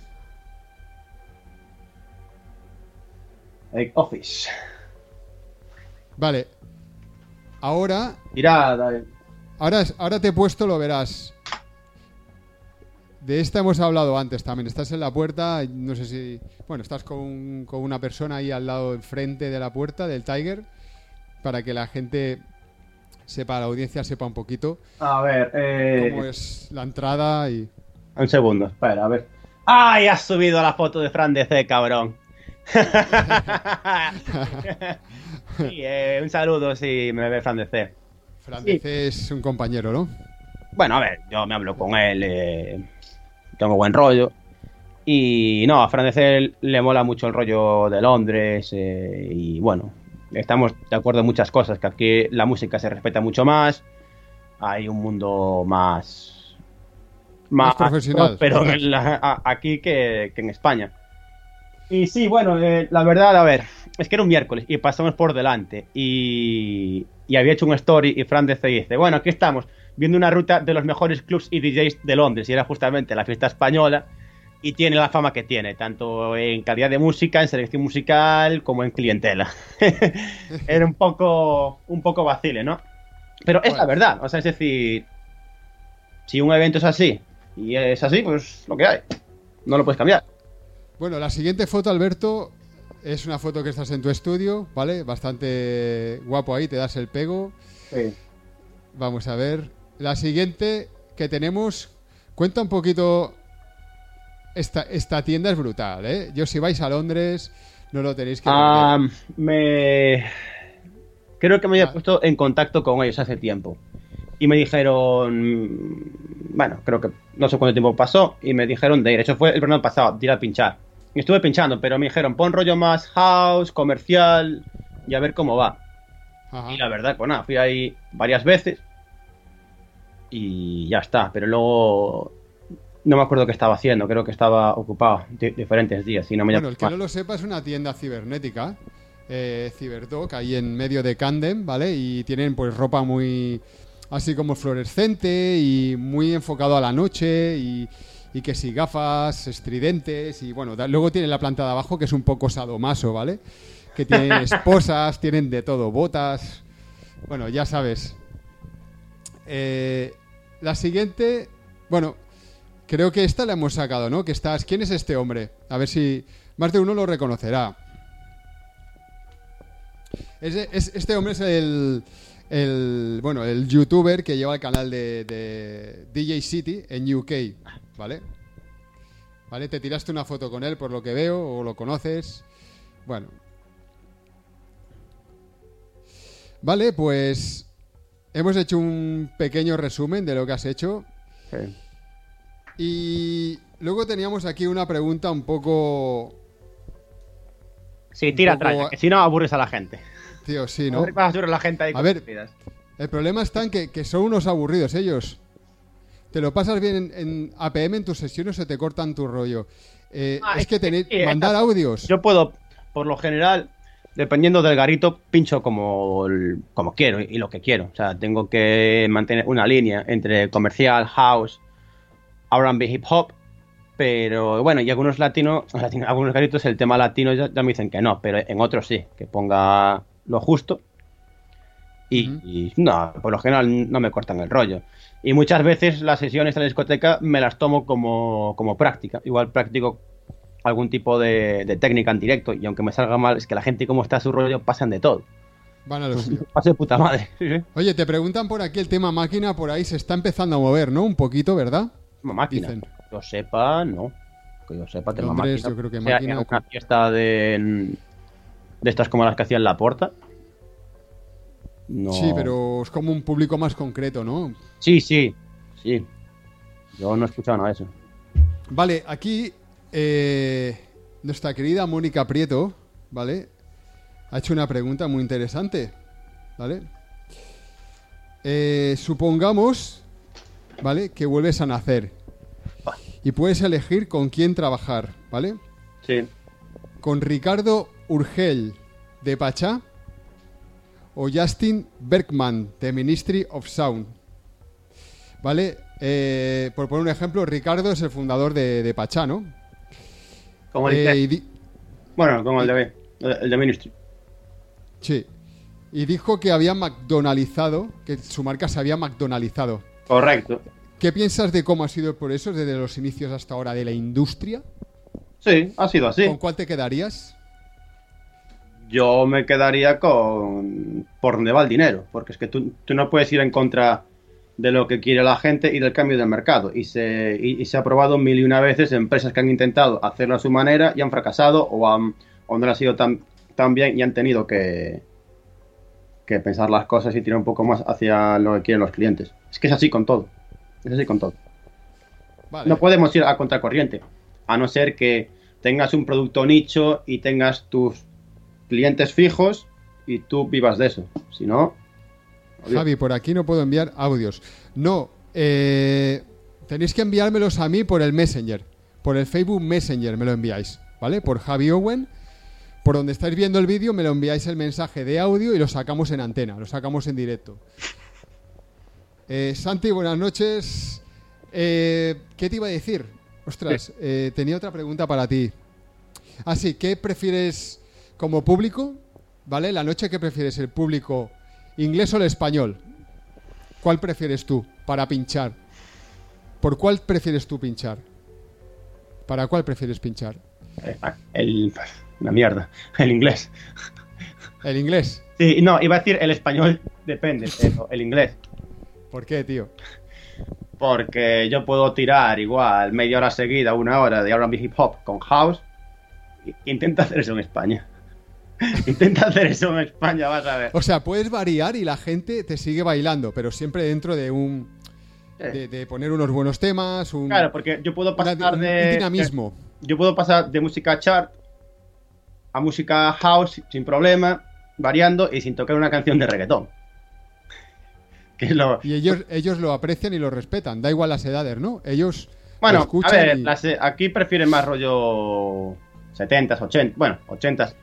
Egg Office. Vale. Ahora, Mira, dale. Ahora, ahora te he puesto, lo verás. De esta hemos hablado antes también. Estás en la puerta, no sé si... Bueno, estás con, con una persona ahí al lado, enfrente de la puerta del Tiger, para que la gente sepa, la audiencia sepa un poquito A ver, eh... cómo es la entrada y... Un segundo, espera, a ver. ¡Ay, has subido la foto de Fran DC, cabrón! Sí, eh, un saludo si me ve Fran DC. Sí. DC es un compañero, ¿no? Bueno, a ver, yo me hablo con él, eh, tengo buen rollo. Y no, a DC le mola mucho el rollo de Londres eh, y bueno, estamos de acuerdo en muchas cosas, que aquí la música se respeta mucho más, hay un mundo más... Más profesional. Pero en la- a- aquí que, que en España. Y sí, bueno, eh, la verdad, a ver, es que era un miércoles y pasamos por delante y, y había hecho un story y Fran DC dice, bueno, aquí estamos viendo una ruta de los mejores clubs y DJs de Londres y era justamente la fiesta española y tiene la fama que tiene, tanto en calidad de música, en selección musical, como en clientela. era un poco, un poco vacile, ¿no? Pero es la verdad, o sea, es decir, si un evento es así y es así, pues lo que hay, no lo puedes cambiar. Bueno, la siguiente foto, Alberto, es una foto que estás en tu estudio, ¿vale? Bastante guapo ahí, te das el pego. Vamos a ver. La siguiente que tenemos, cuenta un poquito. Esta, esta tienda es brutal, ¿eh? Yo si vais a Londres, no lo tenéis que... Ah, me. Creo que me había Ah. puesto en contacto con ellos hace tiempo. Y me dijeron. Bueno, creo que no sé cuánto tiempo pasó. Y me dijeron de ir. Eso fue el verano pasado, de ir a pinchar. Y estuve pinchando, pero me dijeron, pon rollo más house, comercial. Y a ver cómo va. Ajá. Y la verdad, pues nada, fui ahí varias veces. Y ya está. Pero luego. No me acuerdo qué estaba haciendo. Creo que estaba ocupado di- diferentes días. Y no me Bueno, el que no lo sepa es una tienda cibernética, eh, Cyberdoc, ahí en medio de Camden, ¿vale? Y tienen pues ropa muy así como fluorescente y muy enfocado a la noche y, y que si gafas estridentes y bueno, da- luego tienen la planta de abajo que es un poco sadomaso, ¿vale? Que tienen esposas, tienen de todo, botas, bueno, ya sabes. Eh, la siguiente, bueno, Creo que esta la hemos sacado, ¿no? Que estás. ¿Quién es este hombre? A ver si más de uno lo reconocerá. Es- este hombre es el, el, bueno, el youtuber que lleva el canal de, de DJ City en UK, ¿vale? ¿Vale? Te tiraste una foto con él por lo que veo o lo conoces. Bueno. Vale, pues hemos hecho un pequeño resumen de lo que has hecho. Sí. Y luego teníamos aquí una pregunta un poco... Sí, tira Un poco- atrás, que si no aburres a la gente. Tío, sí, No a a la gente ahí A ver. El problema está en que, que son unos aburridos ellos. Te lo pasas bien en, en APM en tus sesiones o se te cortan tu rollo. Eh, Ah, es es que tenéis sí, mandar esta- audios. Yo puedo, por lo general, dependiendo del garito, pincho como, el- como quiero y lo que quiero. O sea, tengo que mantener una línea entre comercial, house, R&B, hip hop Pero bueno, y algunos latinos, algunos garitos, el tema latino ya, me dicen que no, pero en otros sí, que ponga lo justo. Y, no, por lo general no me cortan el rollo. Y muchas veces las sesiones en la discoteca me las tomo como, como práctica. Igual practico algún tipo de, técnica en directo y aunque me salga mal, es que la gente como está a su rollo pasan de todo. Van a lo Pase de puta madre. Oye, te preguntan por aquí el tema máquina, por ahí se está empezando a mover, ¿no? Un poquito, ¿verdad? Máquina. Que yo sepa, no. Que yo sepa, tema máquina. Yo creo que máquina. una fiesta de, de estas como las que hacían la puerta. No. Sí, pero es como un público más concreto, ¿no? Sí, sí, sí. Yo no he escuchado nada de eso. Vale, aquí eh, nuestra querida Mónica Prieto, ¿vale? Ha hecho una pregunta muy interesante, ¿vale? Eh, supongamos, ¿vale? Que vuelves a nacer y puedes elegir con quién trabajar, ¿vale? Sí. Con Ricardo Urgel de Pachá o Justin Bergman de Ministry of Sound. ¿Vale? Eh, por poner un ejemplo, Ricardo es el fundador de Pachá, ¿no? Como el eh, Bueno, como el de, el de Ministry. Sí. Y dijo que había McDonaldizado, que su marca se había McDonaldizado. Correcto. ¿Qué piensas de cómo ha sido por eso desde los inicios hasta ahora de la industria? Sí, ha sido así. ¿Con cuál te quedarías? Yo me quedaría con por dónde va el dinero, porque es que tú, tú no puedes ir en contra de lo que quiere la gente y del cambio del mercado. Y se, y, se ha probado mil y una veces empresas que han intentado hacerlo a su manera y han fracasado o, han, o no le ha sido tan, tan bien y han tenido que, que pensar las cosas y tirar un poco más hacia lo que quieren los clientes. Es que es así con todo. Es así con todo. No podemos ir a contracorriente, a no ser que tengas un producto nicho y tengas tus clientes fijos y tú vivas de eso. Si no, Javi, por aquí no puedo enviar audios. No, eh, tenéis que enviármelos a mí por el Messenger. Por el Facebook Messenger me lo enviáis, ¿vale? Por Javi Owen. Por donde estáis viendo el vídeo me lo enviáis el mensaje de audio y lo sacamos en antena, lo sacamos en directo. Eh, Santi, buenas noches. Eh, ¿Qué te iba a decir? Ostras, tenía otra pregunta para ti. Así, ah, ¿qué prefieres como público? ¿Vale? La noche que prefieres el público ¿Inglés o el español? ¿Cuál prefieres tú para pinchar? ¿Por cuál prefieres tú pinchar? ¿Para cuál prefieres pinchar? El, la mierda, el inglés. ¿El inglés? Sí, no, iba a decir el español, depende, pero el inglés. ¿Por qué, tío? Porque yo puedo tirar igual media hora seguida, una hora de R&B hip hop con house. Intenta hacer eso en España. Intenta hacer eso en España, vas a ver. O sea, puedes variar y la gente te sigue bailando, pero siempre dentro de un. De, poner unos buenos temas. Un, claro, porque yo puedo pasar de. dinamismo. yo puedo pasar de música chart a música house sin problema, variando y sin tocar una canción de reggaetón. Y ellos, ellos lo aprecian y lo respetan, da igual las edades, ¿no? Ellos. Bueno, a ver, aquí prefieren más rollo 70s, 80 bueno, 80s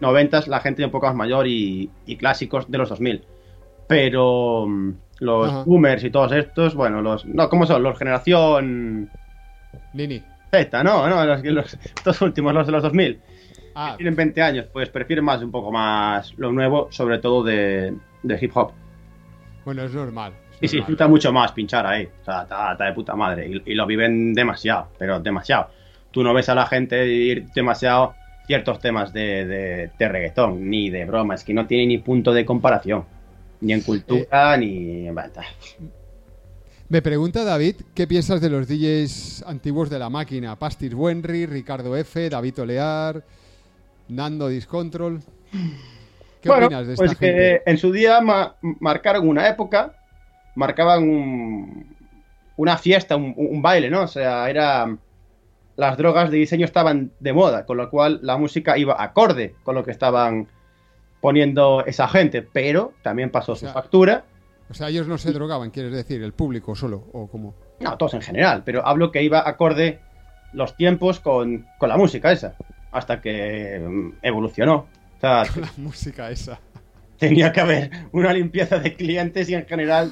90 la gente un poco más mayor y, clásicos de los 2000. Pero mm, los boomers y todos estos, bueno, los. No, ¿cómo son? Los generación. Nini. Z, no, no, los, los, estos últimos, los de los 2000. Ah. tienen 20 años, pues prefieren más, un poco más lo nuevo, sobre todo de, hip hop. Bueno, es normal. y se disfruta mucho más pinchar ahí. O sea, está, de puta madre. Y, y, lo viven demasiado, pero demasiado. Tú no ves a la gente ir demasiado ciertos temas de, de, reggaetón, ni de broma, es que no tiene ni punto de comparación, ni en cultura, eh, ni en... Me pregunta David, ¿qué piensas de los DJs antiguos de la máquina? Pastis Wenry, Ricardo F, David Olear, Nando Discontrol. ¿Qué opinas de esta pues que en su día marcaron una época, marcaban una fiesta, un, baile, ¿no? O sea, era las drogas de diseño estaban de moda, con lo cual la música iba acorde con lo que estaban poniendo esa gente, pero también pasó su factura. O sea, ellos no se drogaban, quieres decir, el público solo, o cómo. No, todos en general, pero hablo que iba acorde los tiempos con, la música esa, hasta que mm, evolucionó. O sea, con la música esa. Tenía que haber una limpieza de clientes y en general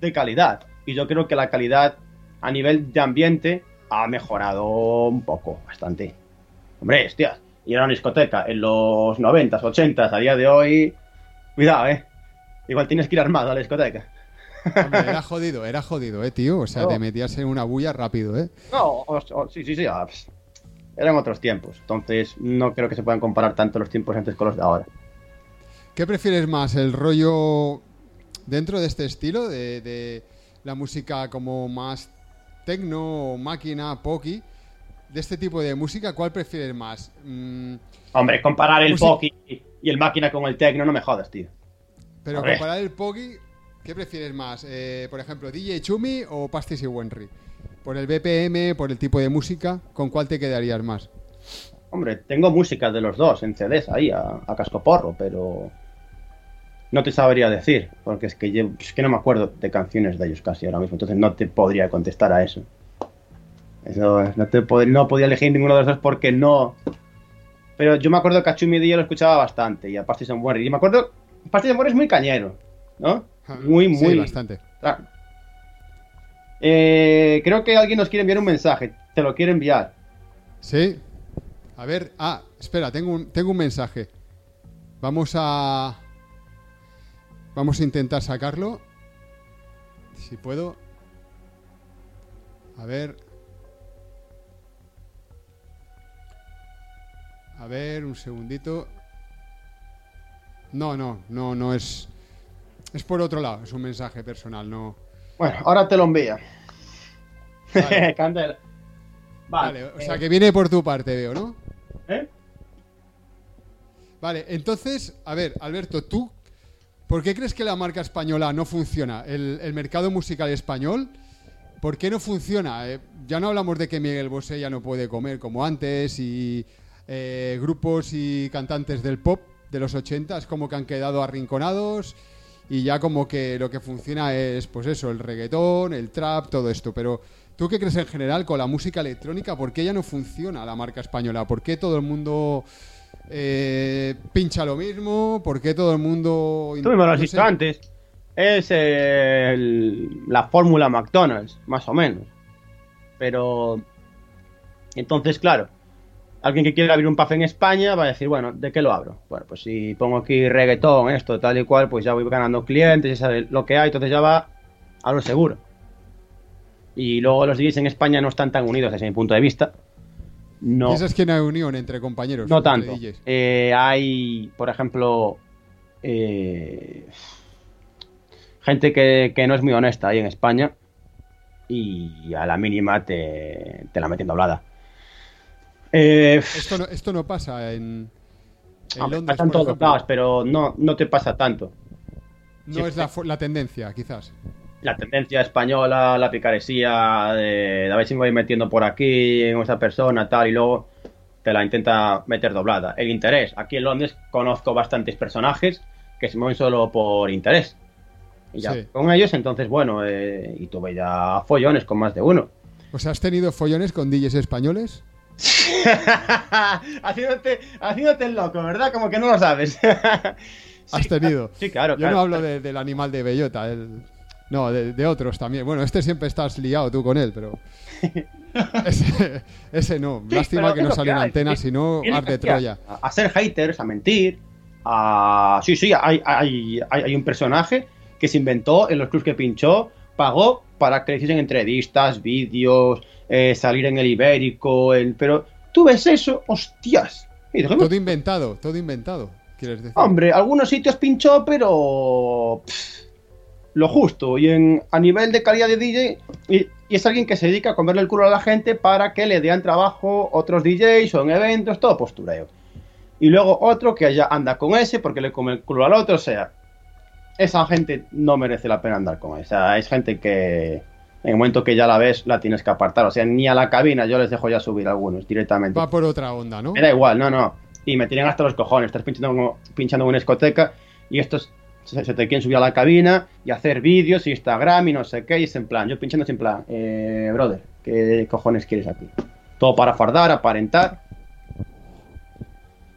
de calidad. Y yo creo que la calidad a nivel de ambiente ha mejorado un poco, bastante. Hombre, hostias, ir a una discoteca en los 90s, 80s, a día de hoy, cuidado, eh. Igual tienes que ir armado a la discoteca. Hombre, era jodido, era jodido, eh, tío. O sea, No. te metías en una bulla rápido, eh. No, o- o- sí, sí, sí. ah, pss, eran otros tiempos. Entonces, no creo que se puedan comparar tanto los tiempos antes con los de ahora. ¿Qué prefieres más? ¿El rollo dentro de este estilo? De, de la música como más tecno, máquina, poki. De este tipo de música, ¿cuál prefieres más? Mm, Hombre, comparar el Poki y el máquina con el Tecno, no me jodas, tío. pero ver. comparar el poki, ¿qué prefieres más? Eh, por ejemplo, DJ Chumi o Pastis y Wenry. Por el BPM, por el tipo de música, ¿con cuál te quedarías más? Hombre, tengo música de los dos en CDs ahí, a, a cascoporro, pero no te sabría decir, porque es que, llevo- es que no me acuerdo de canciones de ellos casi ahora mismo, entonces no te podría contestar a eso. Eso, no, te pod- no podía elegir ninguno de los dos porque no... Pero yo me acuerdo que a Chumi Díaz lo escuchaba bastante, y a Pastis and Warrior, y me acuerdo, Pastis and Warrior es muy cañero, ¿no? Muy, Sí, muy... bastante. Ah. Eh, creo que alguien nos quiere enviar un mensaje, te lo quiere enviar. Sí. A ver, ah, espera, tengo un, tengo un mensaje. Vamos a. Vamos a intentar sacarlo. Si puedo. A ver. A ver, un segundito. No, no, no, no es. Es por otro lado, es un mensaje personal, no. Bueno, ahora te lo envía. Vale. Candela. Vale, o sea eh, que viene por tu parte, veo, ¿no? ¿eh? Vale, entonces, a ver, Alberto, ¿tú por qué crees que la marca española no funciona? El, mercado musical español, ¿por qué no funciona? Eh, ya no hablamos de que Miguel Bosé ya no puede comer como antes y eh, grupos y cantantes del pop de los 80 es como que han quedado arrinconados y ya como que lo que funciona es, pues eso, el reggaetón, el trap, todo esto. Pero, ¿tú qué crees en general con la música electrónica? ¿Por qué ya no funciona la marca española? ¿Por qué todo el mundo eh, pincha lo mismo? ¿Por qué todo el mundo... Tú mismo lo has dicho antes. Es eh, el- la fórmula McDonald's, más o menos. Pero. Entonces, claro. Alguien que quiera abrir un pub en España va a decir, bueno, ¿de qué lo abro? Bueno, pues si pongo aquí reggaetón, esto, tal y cual, pues ya voy ganando clientes, ya sabe lo que hay, entonces ya va a lo seguro. Y luego los DJs en España no están tan unidos desde mi punto de vista. No. Piensas que no hay unión entre compañeros. No tanto. Eh, hay, por ejemplo, eh, gente que, que no es muy honesta ahí en España y a la mínima te, te la meten doblada. Eh, Esto, no, esto no pasa en, en Londres, pasa en todos lados, pero no, no te pasa tanto. No es la tendencia, quizás. La tendencia española, la picaresía de, a ver si me voy metiendo por aquí en esa persona, tal, y luego te la intenta meter doblada. El interés. Aquí en Londres conozco bastantes personajes que se mueven solo por interés. Y ya Sí. con ellos, entonces, bueno, eh, y tuve ya follones con más de uno. O sea, ¿has tenido follones con DJs españoles? haciéndote, haciéndote el loco, ¿verdad? Como que no lo sabes. ¿Has tenido? Sí, claro, Yo claro. no hablo de- del animal de bellota, el- no, de, de otros también. Bueno, este siempre estás liado tú con él, pero... Ese, ese no. Lástima que no salió en antena, Sí, si no, Tienes arde que ir a- Troya. A, ser haters, a mentir. A... Sí, sí, hay, hay, hay, hay un personaje que se inventó en los clubs que pinchó, pagó para que le hiciesen entrevistas, vídeos, eh, salir en el ibérico, el... pero tú ves eso, hostias. Todo inventado, todo inventado, quieres decir. Hombre, algunos sitios pinchó, pero pff, lo justo. Y en, a nivel de calidad de DJ, y, y es alguien que se dedica a comerle el culo a la gente para que le den trabajo otros DJs o en eventos, todo postureo. Y luego otro que ya anda con ese porque le come el culo al otro, o sea, esa gente no merece la pena andar con esa. Es gente que en el momento que ya la ves, la tienes que apartar. O sea, ni a la cabina yo les dejo ya subir algunos directamente. Va por otra onda, ¿no? Me da igual, no, no. Y me tienen hasta los cojones. Estás pinchando, pinchando en una discoteca y estos se, te quieren subir a la cabina y hacer vídeos, Instagram y no sé qué. Y es en plan, yo pinchando es en plan, eh, brother, ¿qué cojones quieres aquí? Todo para fardar, aparentar.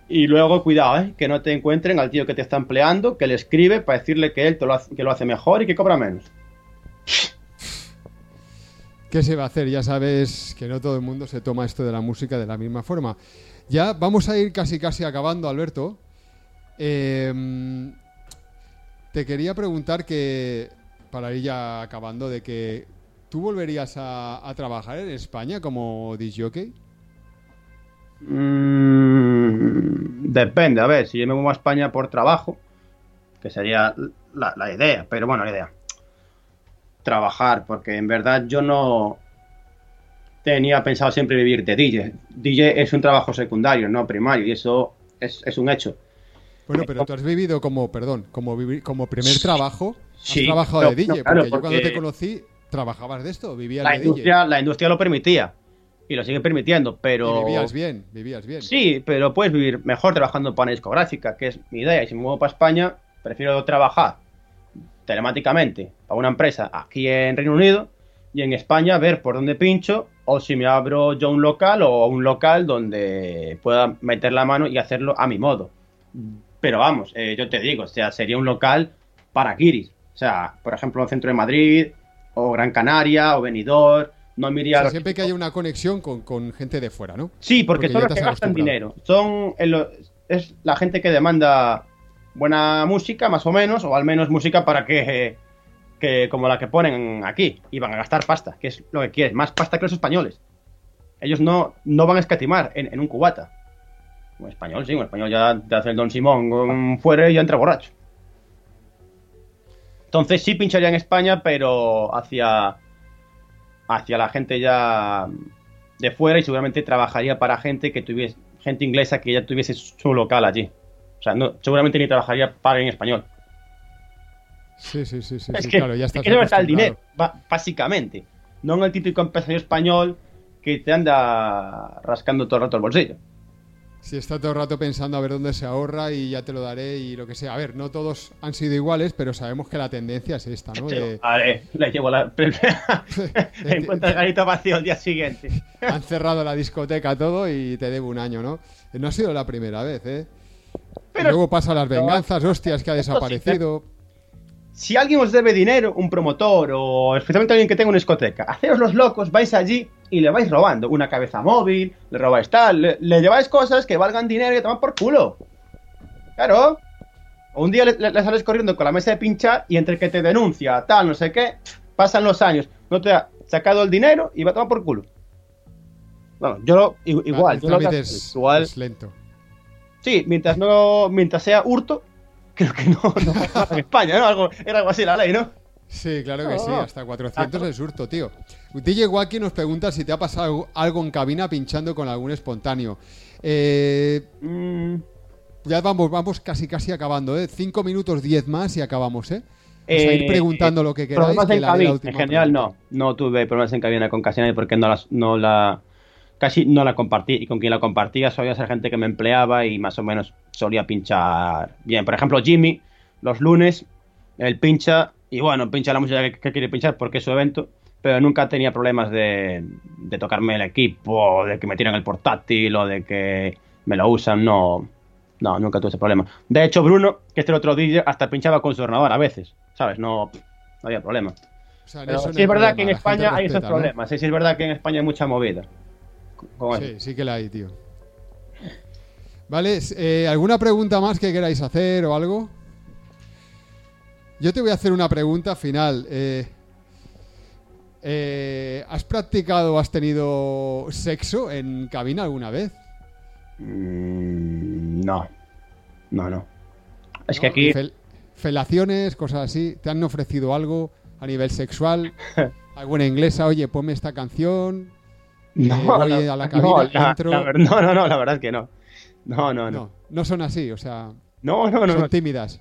Y luego, cuidado, ¿eh? que no te encuentren al tío que te está empleando, que le escribe para decirle que él te lo hace, que lo hace mejor y que cobra menos. ¿Qué se va a hacer? Ya sabes que no todo el mundo se toma esto de la música de la misma forma. Ya vamos a ir casi casi acabando, Alberto. Eh, te quería preguntar que, para ir ya acabando, de que tú volverías a, trabajar en España como disjockey. Mm, depende, a ver, si yo me muevo a España por trabajo, que sería la, la idea, pero bueno, la idea. Trabajar, porque en verdad yo no tenía pensado siempre vivir de DJ. DJ es un trabajo secundario, no primario, y eso es, es un hecho. Bueno, pero tú has vivido como, perdón, como, vivir, como primer trabajo, has Sí, trabajado no, de DJ, no, claro, porque yo cuando te conocí trabajabas de esto, vivías La de industria, la industria lo permitía, y lo sigue permitiendo, DJ. pero... Y vivías bien, vivías bien. Sí, pero puedes vivir mejor trabajando para una discográfica, que es mi idea. Y si me muevo para España, prefiero trabajar telemáticamente para una empresa aquí en Reino Unido y en España ver por dónde pincho o si me abro yo un local o un local donde pueda meter la mano y hacerlo a mi modo. Pero vamos, eh, yo te digo, o sea, sería un local para Kiris. O sea, por ejemplo, el centro de Madrid o Gran Canaria o Benidorm. No me O a sea, los siempre que haya una conexión con, con gente de fuera, ¿no? Sí, porque, Porque son los que gastan dinero. Son el- es la gente que demanda buena música, más o menos, o al menos música para que, que como la que ponen aquí, y van a gastar pasta, que es lo que quieres, más pasta que los españoles. Ellos no, no van a escatimar en, en un cubata. Un español, sí, un español ya te hace el Don Simón con fuera y ya entra borracho. Entonces sí pincharía en España, pero hacia, hacia la gente ya de fuera y seguramente trabajaría para gente que tuviese, gente inglesa que ya tuviese su local allí. O sea, no, seguramente ni trabajaría para en español. Sí, sí, sí, sí, es sí, que, claro, ya es estás que no está el dinero, básicamente. No en el típico empresario español que te anda rascando todo el rato el bolsillo. Sí, está todo el rato pensando a ver dónde se ahorra y ya te lo daré y lo que sea. A ver, no todos han sido iguales, pero sabemos que la tendencia es esta, ¿no? De- Vale, le llevo la... Encuentra el garito vacío el día siguiente. han cerrado la discoteca todo y te debo un año, ¿no? No ha sido la primera vez, ¿eh? Y luego pasa las venganzas, hostias, que ha desaparecido. Si alguien os debe dinero, un promotor o especialmente alguien que tenga una discoteca, haceos los locos, vais allí y le vais robando una cabeza móvil, le robáis tal, le, le lleváis cosas que valgan dinero y que toman por culo. Claro. O un día le, le- le sales corriendo con la mesa de pinchar y entre que te denuncia, tal, no sé qué, pasan los años, no te ha sacado el dinero y va a tomar por culo. Bueno, yo lo, igual, El yo lo es, igual, es lento. sí, mientras no, mientras sea hurto, creo que no, no en España, ¿no? Algo, era algo así la ley, ¿no? Sí, claro que sí, hasta 400 es hurto, tío. DJ Wacky nos pregunta si te ha pasado algo- en cabina pinchando con algún espontáneo. Eh, Mm, ya vamos, vamos casi casi acabando, ¿eh? 5 minutos 10 más y acabamos, ¿eh? Vamos a ir eh, preguntando lo que queráis. problemas que en la haré la cabina, última en general pregunta. no, no tuve problemas en cabina con casi nadie porque no, las, no la, casi no la compartí y con quien la compartía solía ser gente que me empleaba y más o menos solía pinchar bien. Por ejemplo, Jimmy, los lunes, él pincha y bueno, pincha la música que, que quiere pinchar porque es su evento, pero nunca tenía problemas de, de tocarme el equipo, de que me tiran el portátil o de que me lo usan, no. No, nunca tuve ese problema. De hecho, Bruno, que es el otro DJ, hasta pinchaba con su ordenador a veces, ¿sabes? No, no había problema. O sea, Pero sí es verdad problema, que en España hay esos problemas. Sí, sí es verdad que en España hay mucha movida. Sí, sí que la hay, tío. Vale, eh, ¿alguna pregunta más que queráis hacer o algo? Yo te voy a hacer una pregunta final. Eh, eh, ¿Has practicado o has tenido sexo en cabina alguna vez? Mm, no. No, no. Es ¿No? que aquí. Fel- felaciones, cosas así. ¿Te han ofrecido algo a nivel sexual? ¿Alguna inglesa? Oye, ponme esta canción. No, eh, voy a la no, cabina, la- entro- la ver- no, no, no, la verdad es que no. No, no, no. No, no son así, o sea, No, no, no. son no. tímidas.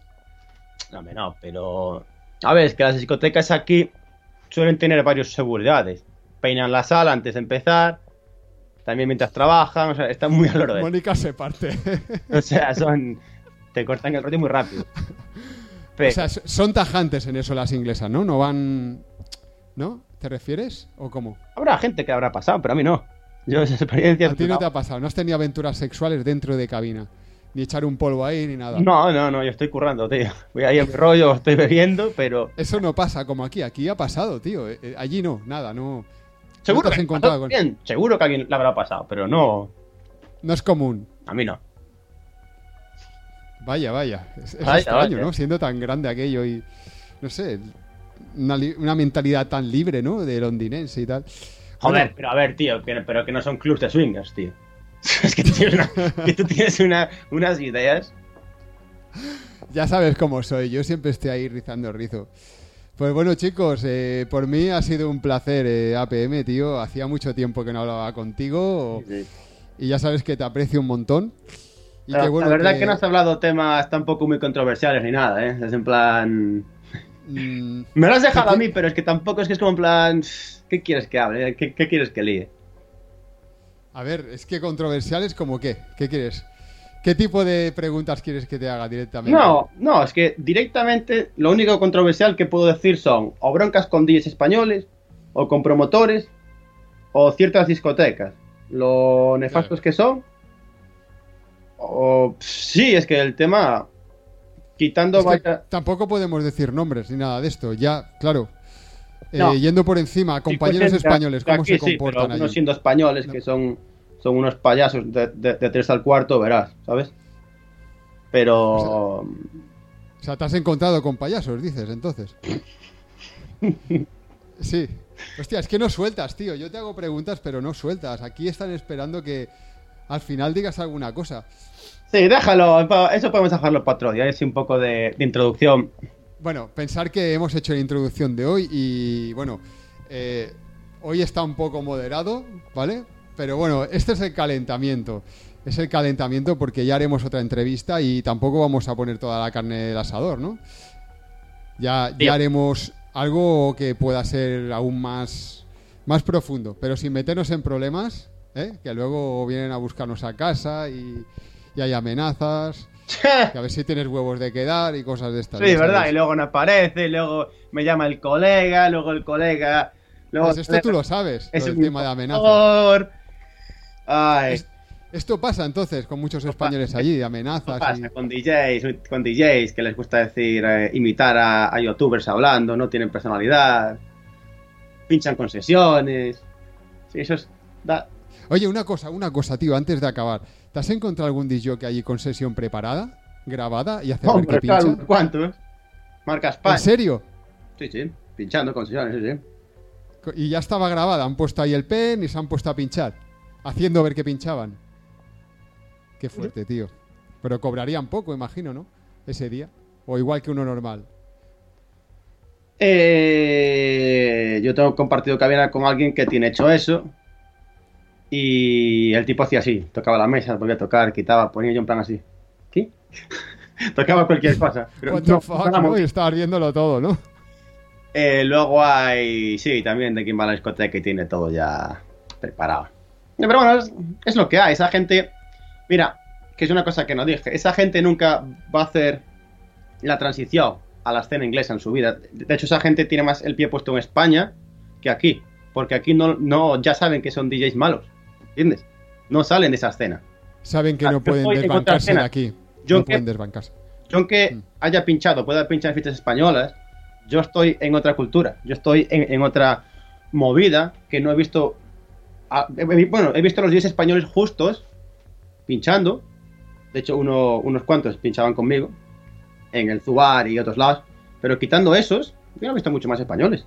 No, no, pero. A ver, es que las discotecas aquí suelen tener varias seguridades. Peinan la sala antes de empezar. También mientras trabajan. O sea, están muy al oro de. Mónica se parte. O sea, son. Te cortan el rollo muy rápido. Pero, O sea, son tajantes en eso las inglesas, ¿no? No van... ¿No? ¿Te refieres? ¿O cómo? habrá gente que habrá pasado, pero a mí no. Yo esa experiencia. A ti no te ha pasado, no has tenido aventuras sexuales dentro de cabina. Ni echar un polvo ahí, ni nada. No, no, no, yo estoy currando, tío. Voy ahí mi rollo, estoy bebiendo, pero. Eso no pasa como aquí. Aquí ha pasado, tío. Eh, eh, Allí no, nada, no. Seguro, te has que, encontrado con- bien, seguro que alguien le habrá pasado, pero no. No es común. A mí no. Vaya, vaya. Es, es Vaya, extraño, vaya. ¿no? Siendo tan grande aquello y. No sé. Una, li- una mentalidad tan libre, ¿no? De londinense y tal. Joder, Bueno, pero a ver, tío, pero que no son clubs de swingers, tío. es que tú tienes, una- que tú tienes una- unas ideas. ya sabes cómo soy. Yo siempre estoy ahí rizando el rizo. Pues bueno, chicos, eh, por mí ha sido un placer, eh, APM, tío. Hacía mucho tiempo que no hablaba contigo y ya sabes que te aprecio un montón. Y La, que, bueno, la verdad que... no has hablado temas tampoco muy controversiales ni nada, ¿eh? Es en plan... mm, Me lo has dejado ¿Qué- a mí, pero es que tampoco es que es como en plan... ¿Qué quieres que hable? ¿Qué, qué quieres que líe? A ver, es que controversiales como qué? ¿Qué quieres? ¿Qué tipo de preguntas quieres que te haga directamente? No, no, es que directamente lo único controversial que puedo decir son o broncas con DJs españoles, o con promotores, o ciertas discotecas. Lo nefastos Claro. que son. O sí, es que el tema. Quitando vaya- tampoco podemos decir nombres ni nada de esto. Ya, claro. eh, No. yendo por encima, compañeros Sí, pues, españoles, ¿cómo aquí se sí, pero comportan algunos allí? siendo españoles No. que son, son unos payasos de, de, de tres al cuarto, verás, ¿sabes? Pero. O sea, te has encontrado con payasos, dices, entonces. Sí. Hostia, es que no sueltas, tío. Yo te hago preguntas, pero no sueltas. Aquí están esperando que al final digas alguna cosa. Sí, déjalo, eso podemos dejarlo para otro día, es un poco de, de introducción. Bueno, pensar que hemos hecho la introducción de hoy y bueno, eh, hoy está un poco moderado, ¿vale? Pero bueno, este es el calentamiento. Es el calentamiento porque ya haremos otra entrevista y tampoco vamos a poner toda la carne del asador, ¿no? Ya, ya haremos algo que pueda ser aún más, más profundo, pero sin meternos en problemas, ¿eh? que luego vienen a buscarnos a casa y, y hay amenazas, que a ver si tienes huevos de quedar y cosas de estas. Sí, ¿verdad? Y luego no aparece, y luego me llama el colega, luego el colega. Luego Pues esto tú lo sabes, es un tema de amenazas. Ay, Es- Esto pasa entonces con muchos españoles allí, de ¿qué amenazas. pasa y- con DJs, con DJs que les gusta decir, eh, imitar a, a youtubers hablando, no tienen personalidad, pinchan con sesiones. Sí, eso es. da- Oye, una cosa, una cosa, tío, antes de acabar. ¿Te has encontrado algún disc allí con sesión preparada, grabada y hacer ver Hombre, que pincha? claro, ¿cuántos? Marca España. ¿En serio? Sí, sí, pinchando con sesiones, sí, sí. Y ya estaba grabada, han puesto ahí el pen y se han puesto a pinchar, haciendo ver que pinchaban. Qué fuerte, tío. Pero cobrarían poco, imagino, ¿no? Ese día. O igual que uno normal. Eh, yo tengo compartido cabina con alguien que tiene hecho eso. Y el tipo hacía así, tocaba la mesa, volvía a tocar, quitaba, ponía yo en plan así. ¿Qué? tocaba cualquier cosa. Pero no, fuck, ¿no? Y estabas viéndolo todo, ¿no? Eh, luego hay, sí, también de quien va a la discoteca y tiene todo ya preparado. Pero bueno, es, es lo que hay. Esa gente, mira, que es una cosa que no dije, esa gente nunca va a hacer la transición a la escena inglesa en su vida. De hecho, esa gente tiene más el pie puesto en España que aquí, porque aquí no, no ya saben que son DJs malos, ¿entiendes? No salen de esa escena. Saben que Ah, no pueden desbancarse de aquí. Yo no que- pueden desbancarse. Yo aunque Mm. haya pinchado, pueda pinchar en fiestas españolas, yo estoy en otra cultura, yo estoy en, en otra movida que no he visto... a- bueno, he visto los 10 españoles justos pinchando, de hecho uno- unos cuantos pinchaban conmigo, en el Zubar y otros lados, pero quitando esos, yo no he visto mucho más españoles.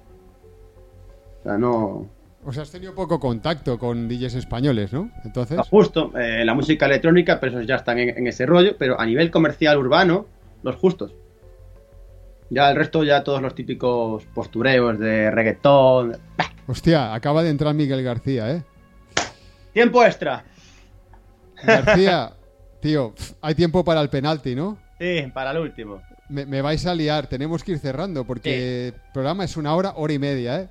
O sea, no... O sea, has tenido poco contacto con DJs españoles, ¿no? Entonces, Está justo, eh, la música electrónica, pero esos ya están en, en ese rollo, pero a nivel comercial urbano, los justos. Ya el resto, ya todos los típicos postureos de reggaetón. hostia, acaba de entrar Miguel García, ¿eh? ¡Tiempo extra! García, tío, hay tiempo para el penalti, ¿no? Sí, para el último. Me, me vais a liar, tenemos que ir cerrando porque el programa es una hora, hora y media, ¿eh?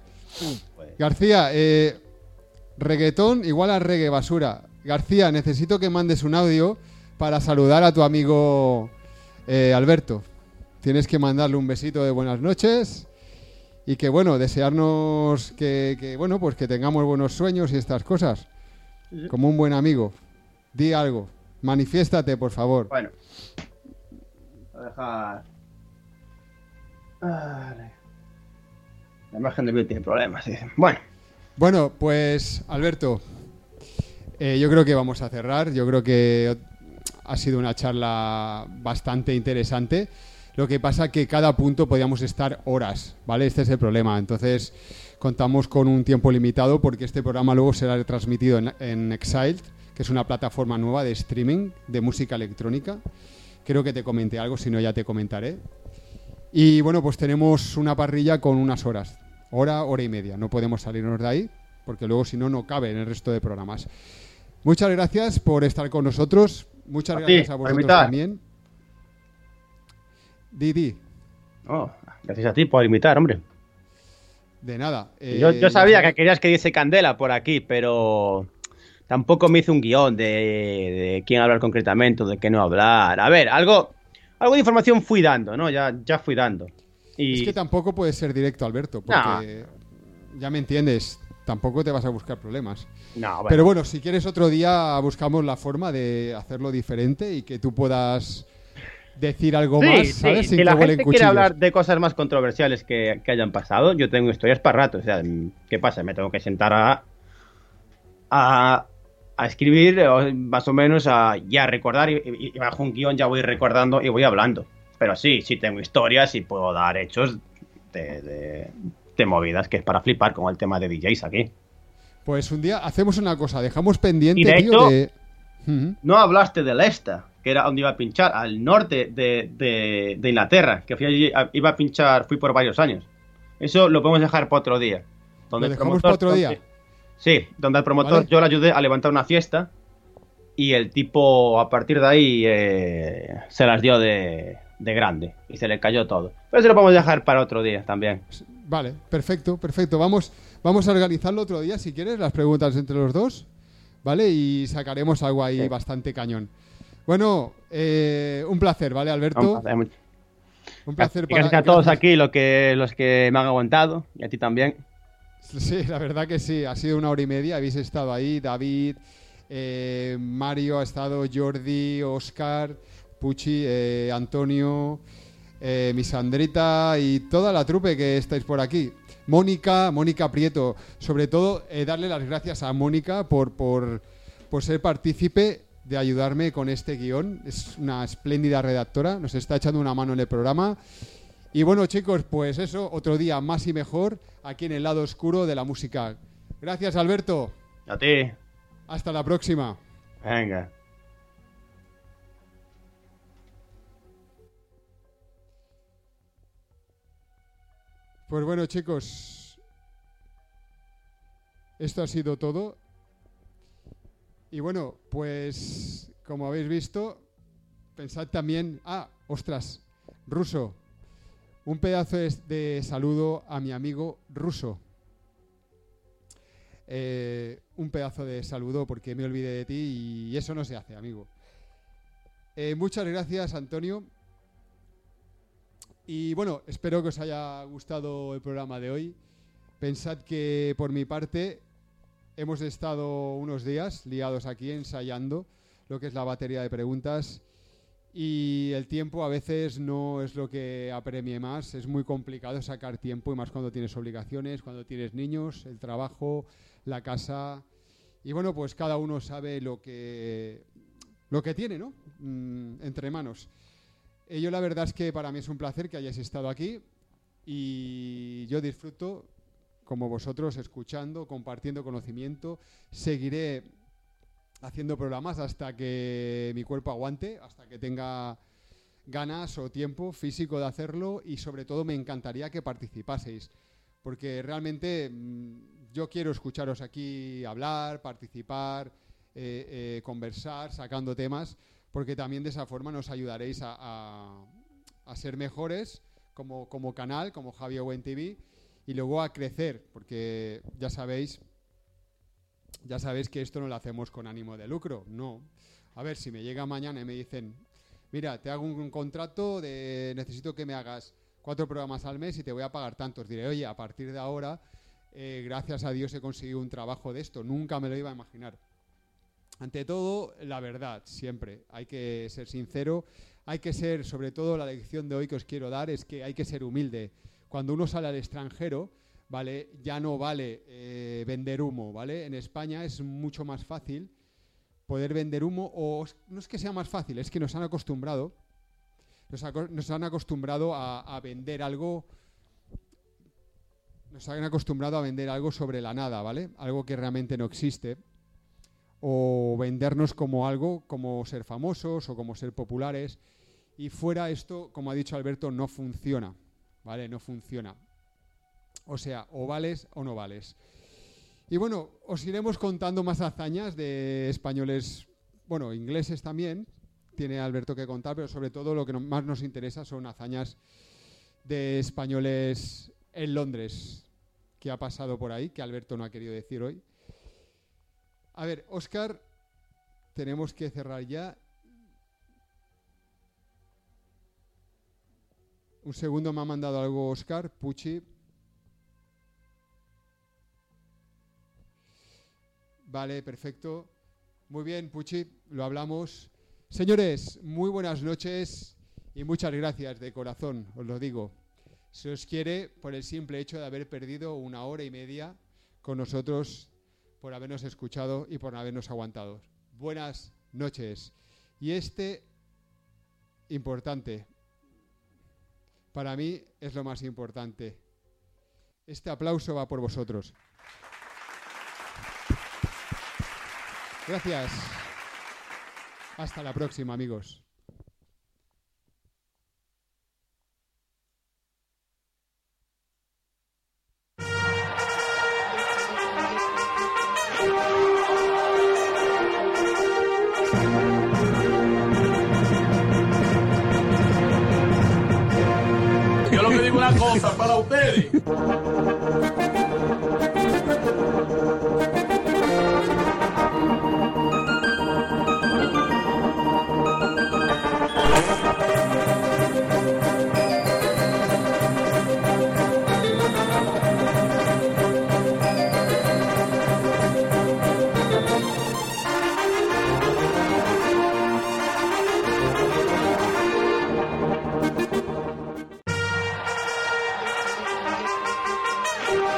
Pues, García, eh, reggaetón igual a reggae basura. García, necesito que mandes un audio para saludar a tu amigo eh, Alberto. Tienes que mandarle un besito de buenas noches y que bueno, desearnos que, que, bueno, pues que tengamos buenos sueños y estas cosas. Como un buen amigo. Di algo. Manifiéstate, por favor. bueno. Voy a dejar. Vale. La imagen de vídeo tiene problemas. sí. Bueno, Bueno, pues Alberto, eh, yo creo que vamos a cerrar. Yo creo que ha sido una charla bastante interesante. Lo que pasa que cada punto podíamos estar horas, ¿vale? Este es el problema. Entonces, contamos con un tiempo limitado porque este programa luego será retransmitido en, en Exiled, que es una plataforma nueva de streaming de música electrónica. Creo que te comenté algo, si no ya te comentaré. Y bueno, pues tenemos una parrilla con unas horas. Hora, hora y media. No podemos salirnos de ahí porque luego si no, no cabe en el resto de programas. Muchas gracias por estar con nosotros. Muchas A gracias ti, a vosotros también. Didi, Oh, gracias a ti por invitar, hombre. de nada. yo, Eh, yo ya sabía que querías que diese candela por aquí, pero tampoco me hice un guion de, de quién hablar concretamente, o de qué no hablar. A ver, algo, algo de información fui dando, ¿no? Ya, ya fui dando. Y Es que tampoco puedes ser directo, Alberto, porque ya me entiendes, tampoco te vas a buscar problemas. no, bueno, Pero bueno, si quieres otro día buscamos la forma de hacerlo diferente y que tú puedas decir algo Sí, más, sí, ¿sabes? Sin Si la gente quiere hablar de cosas más controversiales que, que hayan pasado, yo tengo historias para rato. O sea, ¿qué pasa? Me tengo que sentar a, a, a escribir, o más o menos, a, y a recordar, y bajo un guion ya voy recordando y voy hablando. Pero sí, sí tengo historias y puedo dar hechos de, de- de movidas que es para flipar, como el tema de DJs aquí. Pues un día hacemos una cosa, dejamos pendiente, Y de tío, hecho- de... No hablaste del Esta, que era donde iba a pinchar, al norte de, de- de Inglaterra, que fui allí, iba a pinchar, fui por varios años. Eso lo podemos dejar para otro día. Donde ¿Lo el dejamos para otro día? donde- Sí, donde al promotor Vale. yo le ayudé a levantar una fiesta y el tipo a partir de ahí eh, se las dio de, de grande y se le cayó todo. Pero eso lo podemos dejar para otro día también. Vale, perfecto, perfecto. Vamos, vamos a organizarlo otro día, si quieres, las preguntas entre los dos, ¿vale? Y sacaremos algo ahí Sí. bastante cañón. Bueno, eh, un placer, ¿vale, Alberto? Un placer Y gracias a todos aquí los que, los que me han aguantado y a ti también. Sí, la verdad que sí, ha sido una hora y media, habéis estado ahí, David, eh, Mario ha estado, Jordi, Oscar, Pucci, eh, Antonio, eh, mi Sandrita y toda la trupe que estáis por aquí. Mónica, Mónica Prieto, sobre todo eh, darle las gracias a Mónica por, por, por ser partícipe de ayudarme con este guion. Es una espléndida redactora, nos está echando una mano en el programa. Y bueno, chicos, pues eso, otro día más y mejor aquí en el lado oscuro de la música. Gracias, Alberto. A ti. Hasta la próxima. Venga. Pues bueno, chicos, esto ha sido todo. Y bueno, pues como habéis visto, pensad también, ah, ostras, ruso, un pedazo de, saludo a mi amigo ruso. Eh, un pedazo de saludo porque me olvidé de ti y eso no se hace, amigo. Eh, muchas gracias, Antonio. Y bueno, espero que os haya gustado el programa de hoy. Pensad que por mi parte hemos estado unos días liados aquí ensayando lo que es la batería de preguntas y el tiempo a veces no es lo que apremie más. Es muy complicado sacar tiempo y más cuando tienes obligaciones, cuando tienes niños, el trabajo, la casa. Y bueno, pues cada uno sabe lo que, lo que tiene, ¿no? Mm, entre manos. Eh, yo la verdad es que para mí es un placer que hayáis estado aquí y yo disfruto como vosotros escuchando, compartiendo conocimiento. Seguiré haciendo programas hasta que mi cuerpo aguante, hasta que tenga ganas o tiempo físico de hacerlo y sobre todo me encantaría que participaseis, porque realmente mm, yo quiero escucharos aquí hablar, participar, eh, eh, conversar, sacando temas, porque también de esa forma nos ayudaréis a, a- ser mejores como, como canal, como Javier Buen TV, y luego a crecer, porque ya sabéis, ya sabéis que esto no lo hacemos con ánimo de lucro, no. A ver, si me llega mañana y me dicen, mira, te hago un, un contrato de necesito que me hagas cuatro programas al mes y te voy a pagar tantos. Diré, oye, a partir de ahora, eh, gracias a Dios he conseguido un trabajo de esto. Nunca me lo iba a imaginar. Ante todo, la verdad, siempre. Hay que ser sincero. Hay que ser, sobre todo, la lección de hoy que os quiero dar es que hay que ser humilde. Cuando uno sale al extranjero, ¿vale? Ya no vale eh, vender humo, ¿vale? En España es mucho más fácil poder vender humo, o no es que sea más fácil, es que nos han acostumbrado, nos, han acostumbrado a, vender algo, nos han acostumbrado a vender algo sobre la nada, ¿vale? Algo que realmente no existe, o vendernos como algo, como ser famosos o como ser populares, y fuera esto, como ha dicho Alberto, no funciona, ¿vale? No funciona. O sea, o vales o no vales. Y bueno, os iremos contando más hazañas de españoles, bueno, ingleses también, tiene Alberto que contar, pero sobre todo lo que más nos interesa son hazañas de españoles en Londres, que ha pasado por ahí, que Alberto no ha querido decir hoy. A ver, Oscar, tenemos que cerrar ya. Un segundo me ha mandado algo Oscar, Pucci. Vale, perfecto. Muy bien, Puchi, lo hablamos. Señores, muy buenas noches y muchas gracias de corazón, os lo digo. Se os quiere por el simple hecho de haber perdido una hora y media con nosotros, por habernos escuchado y por habernos aguantado. Buenas noches. Y este, importante, para mí es lo más importante. Este aplauso va por vosotros. Gracias. Hasta la próxima, amigos. Yo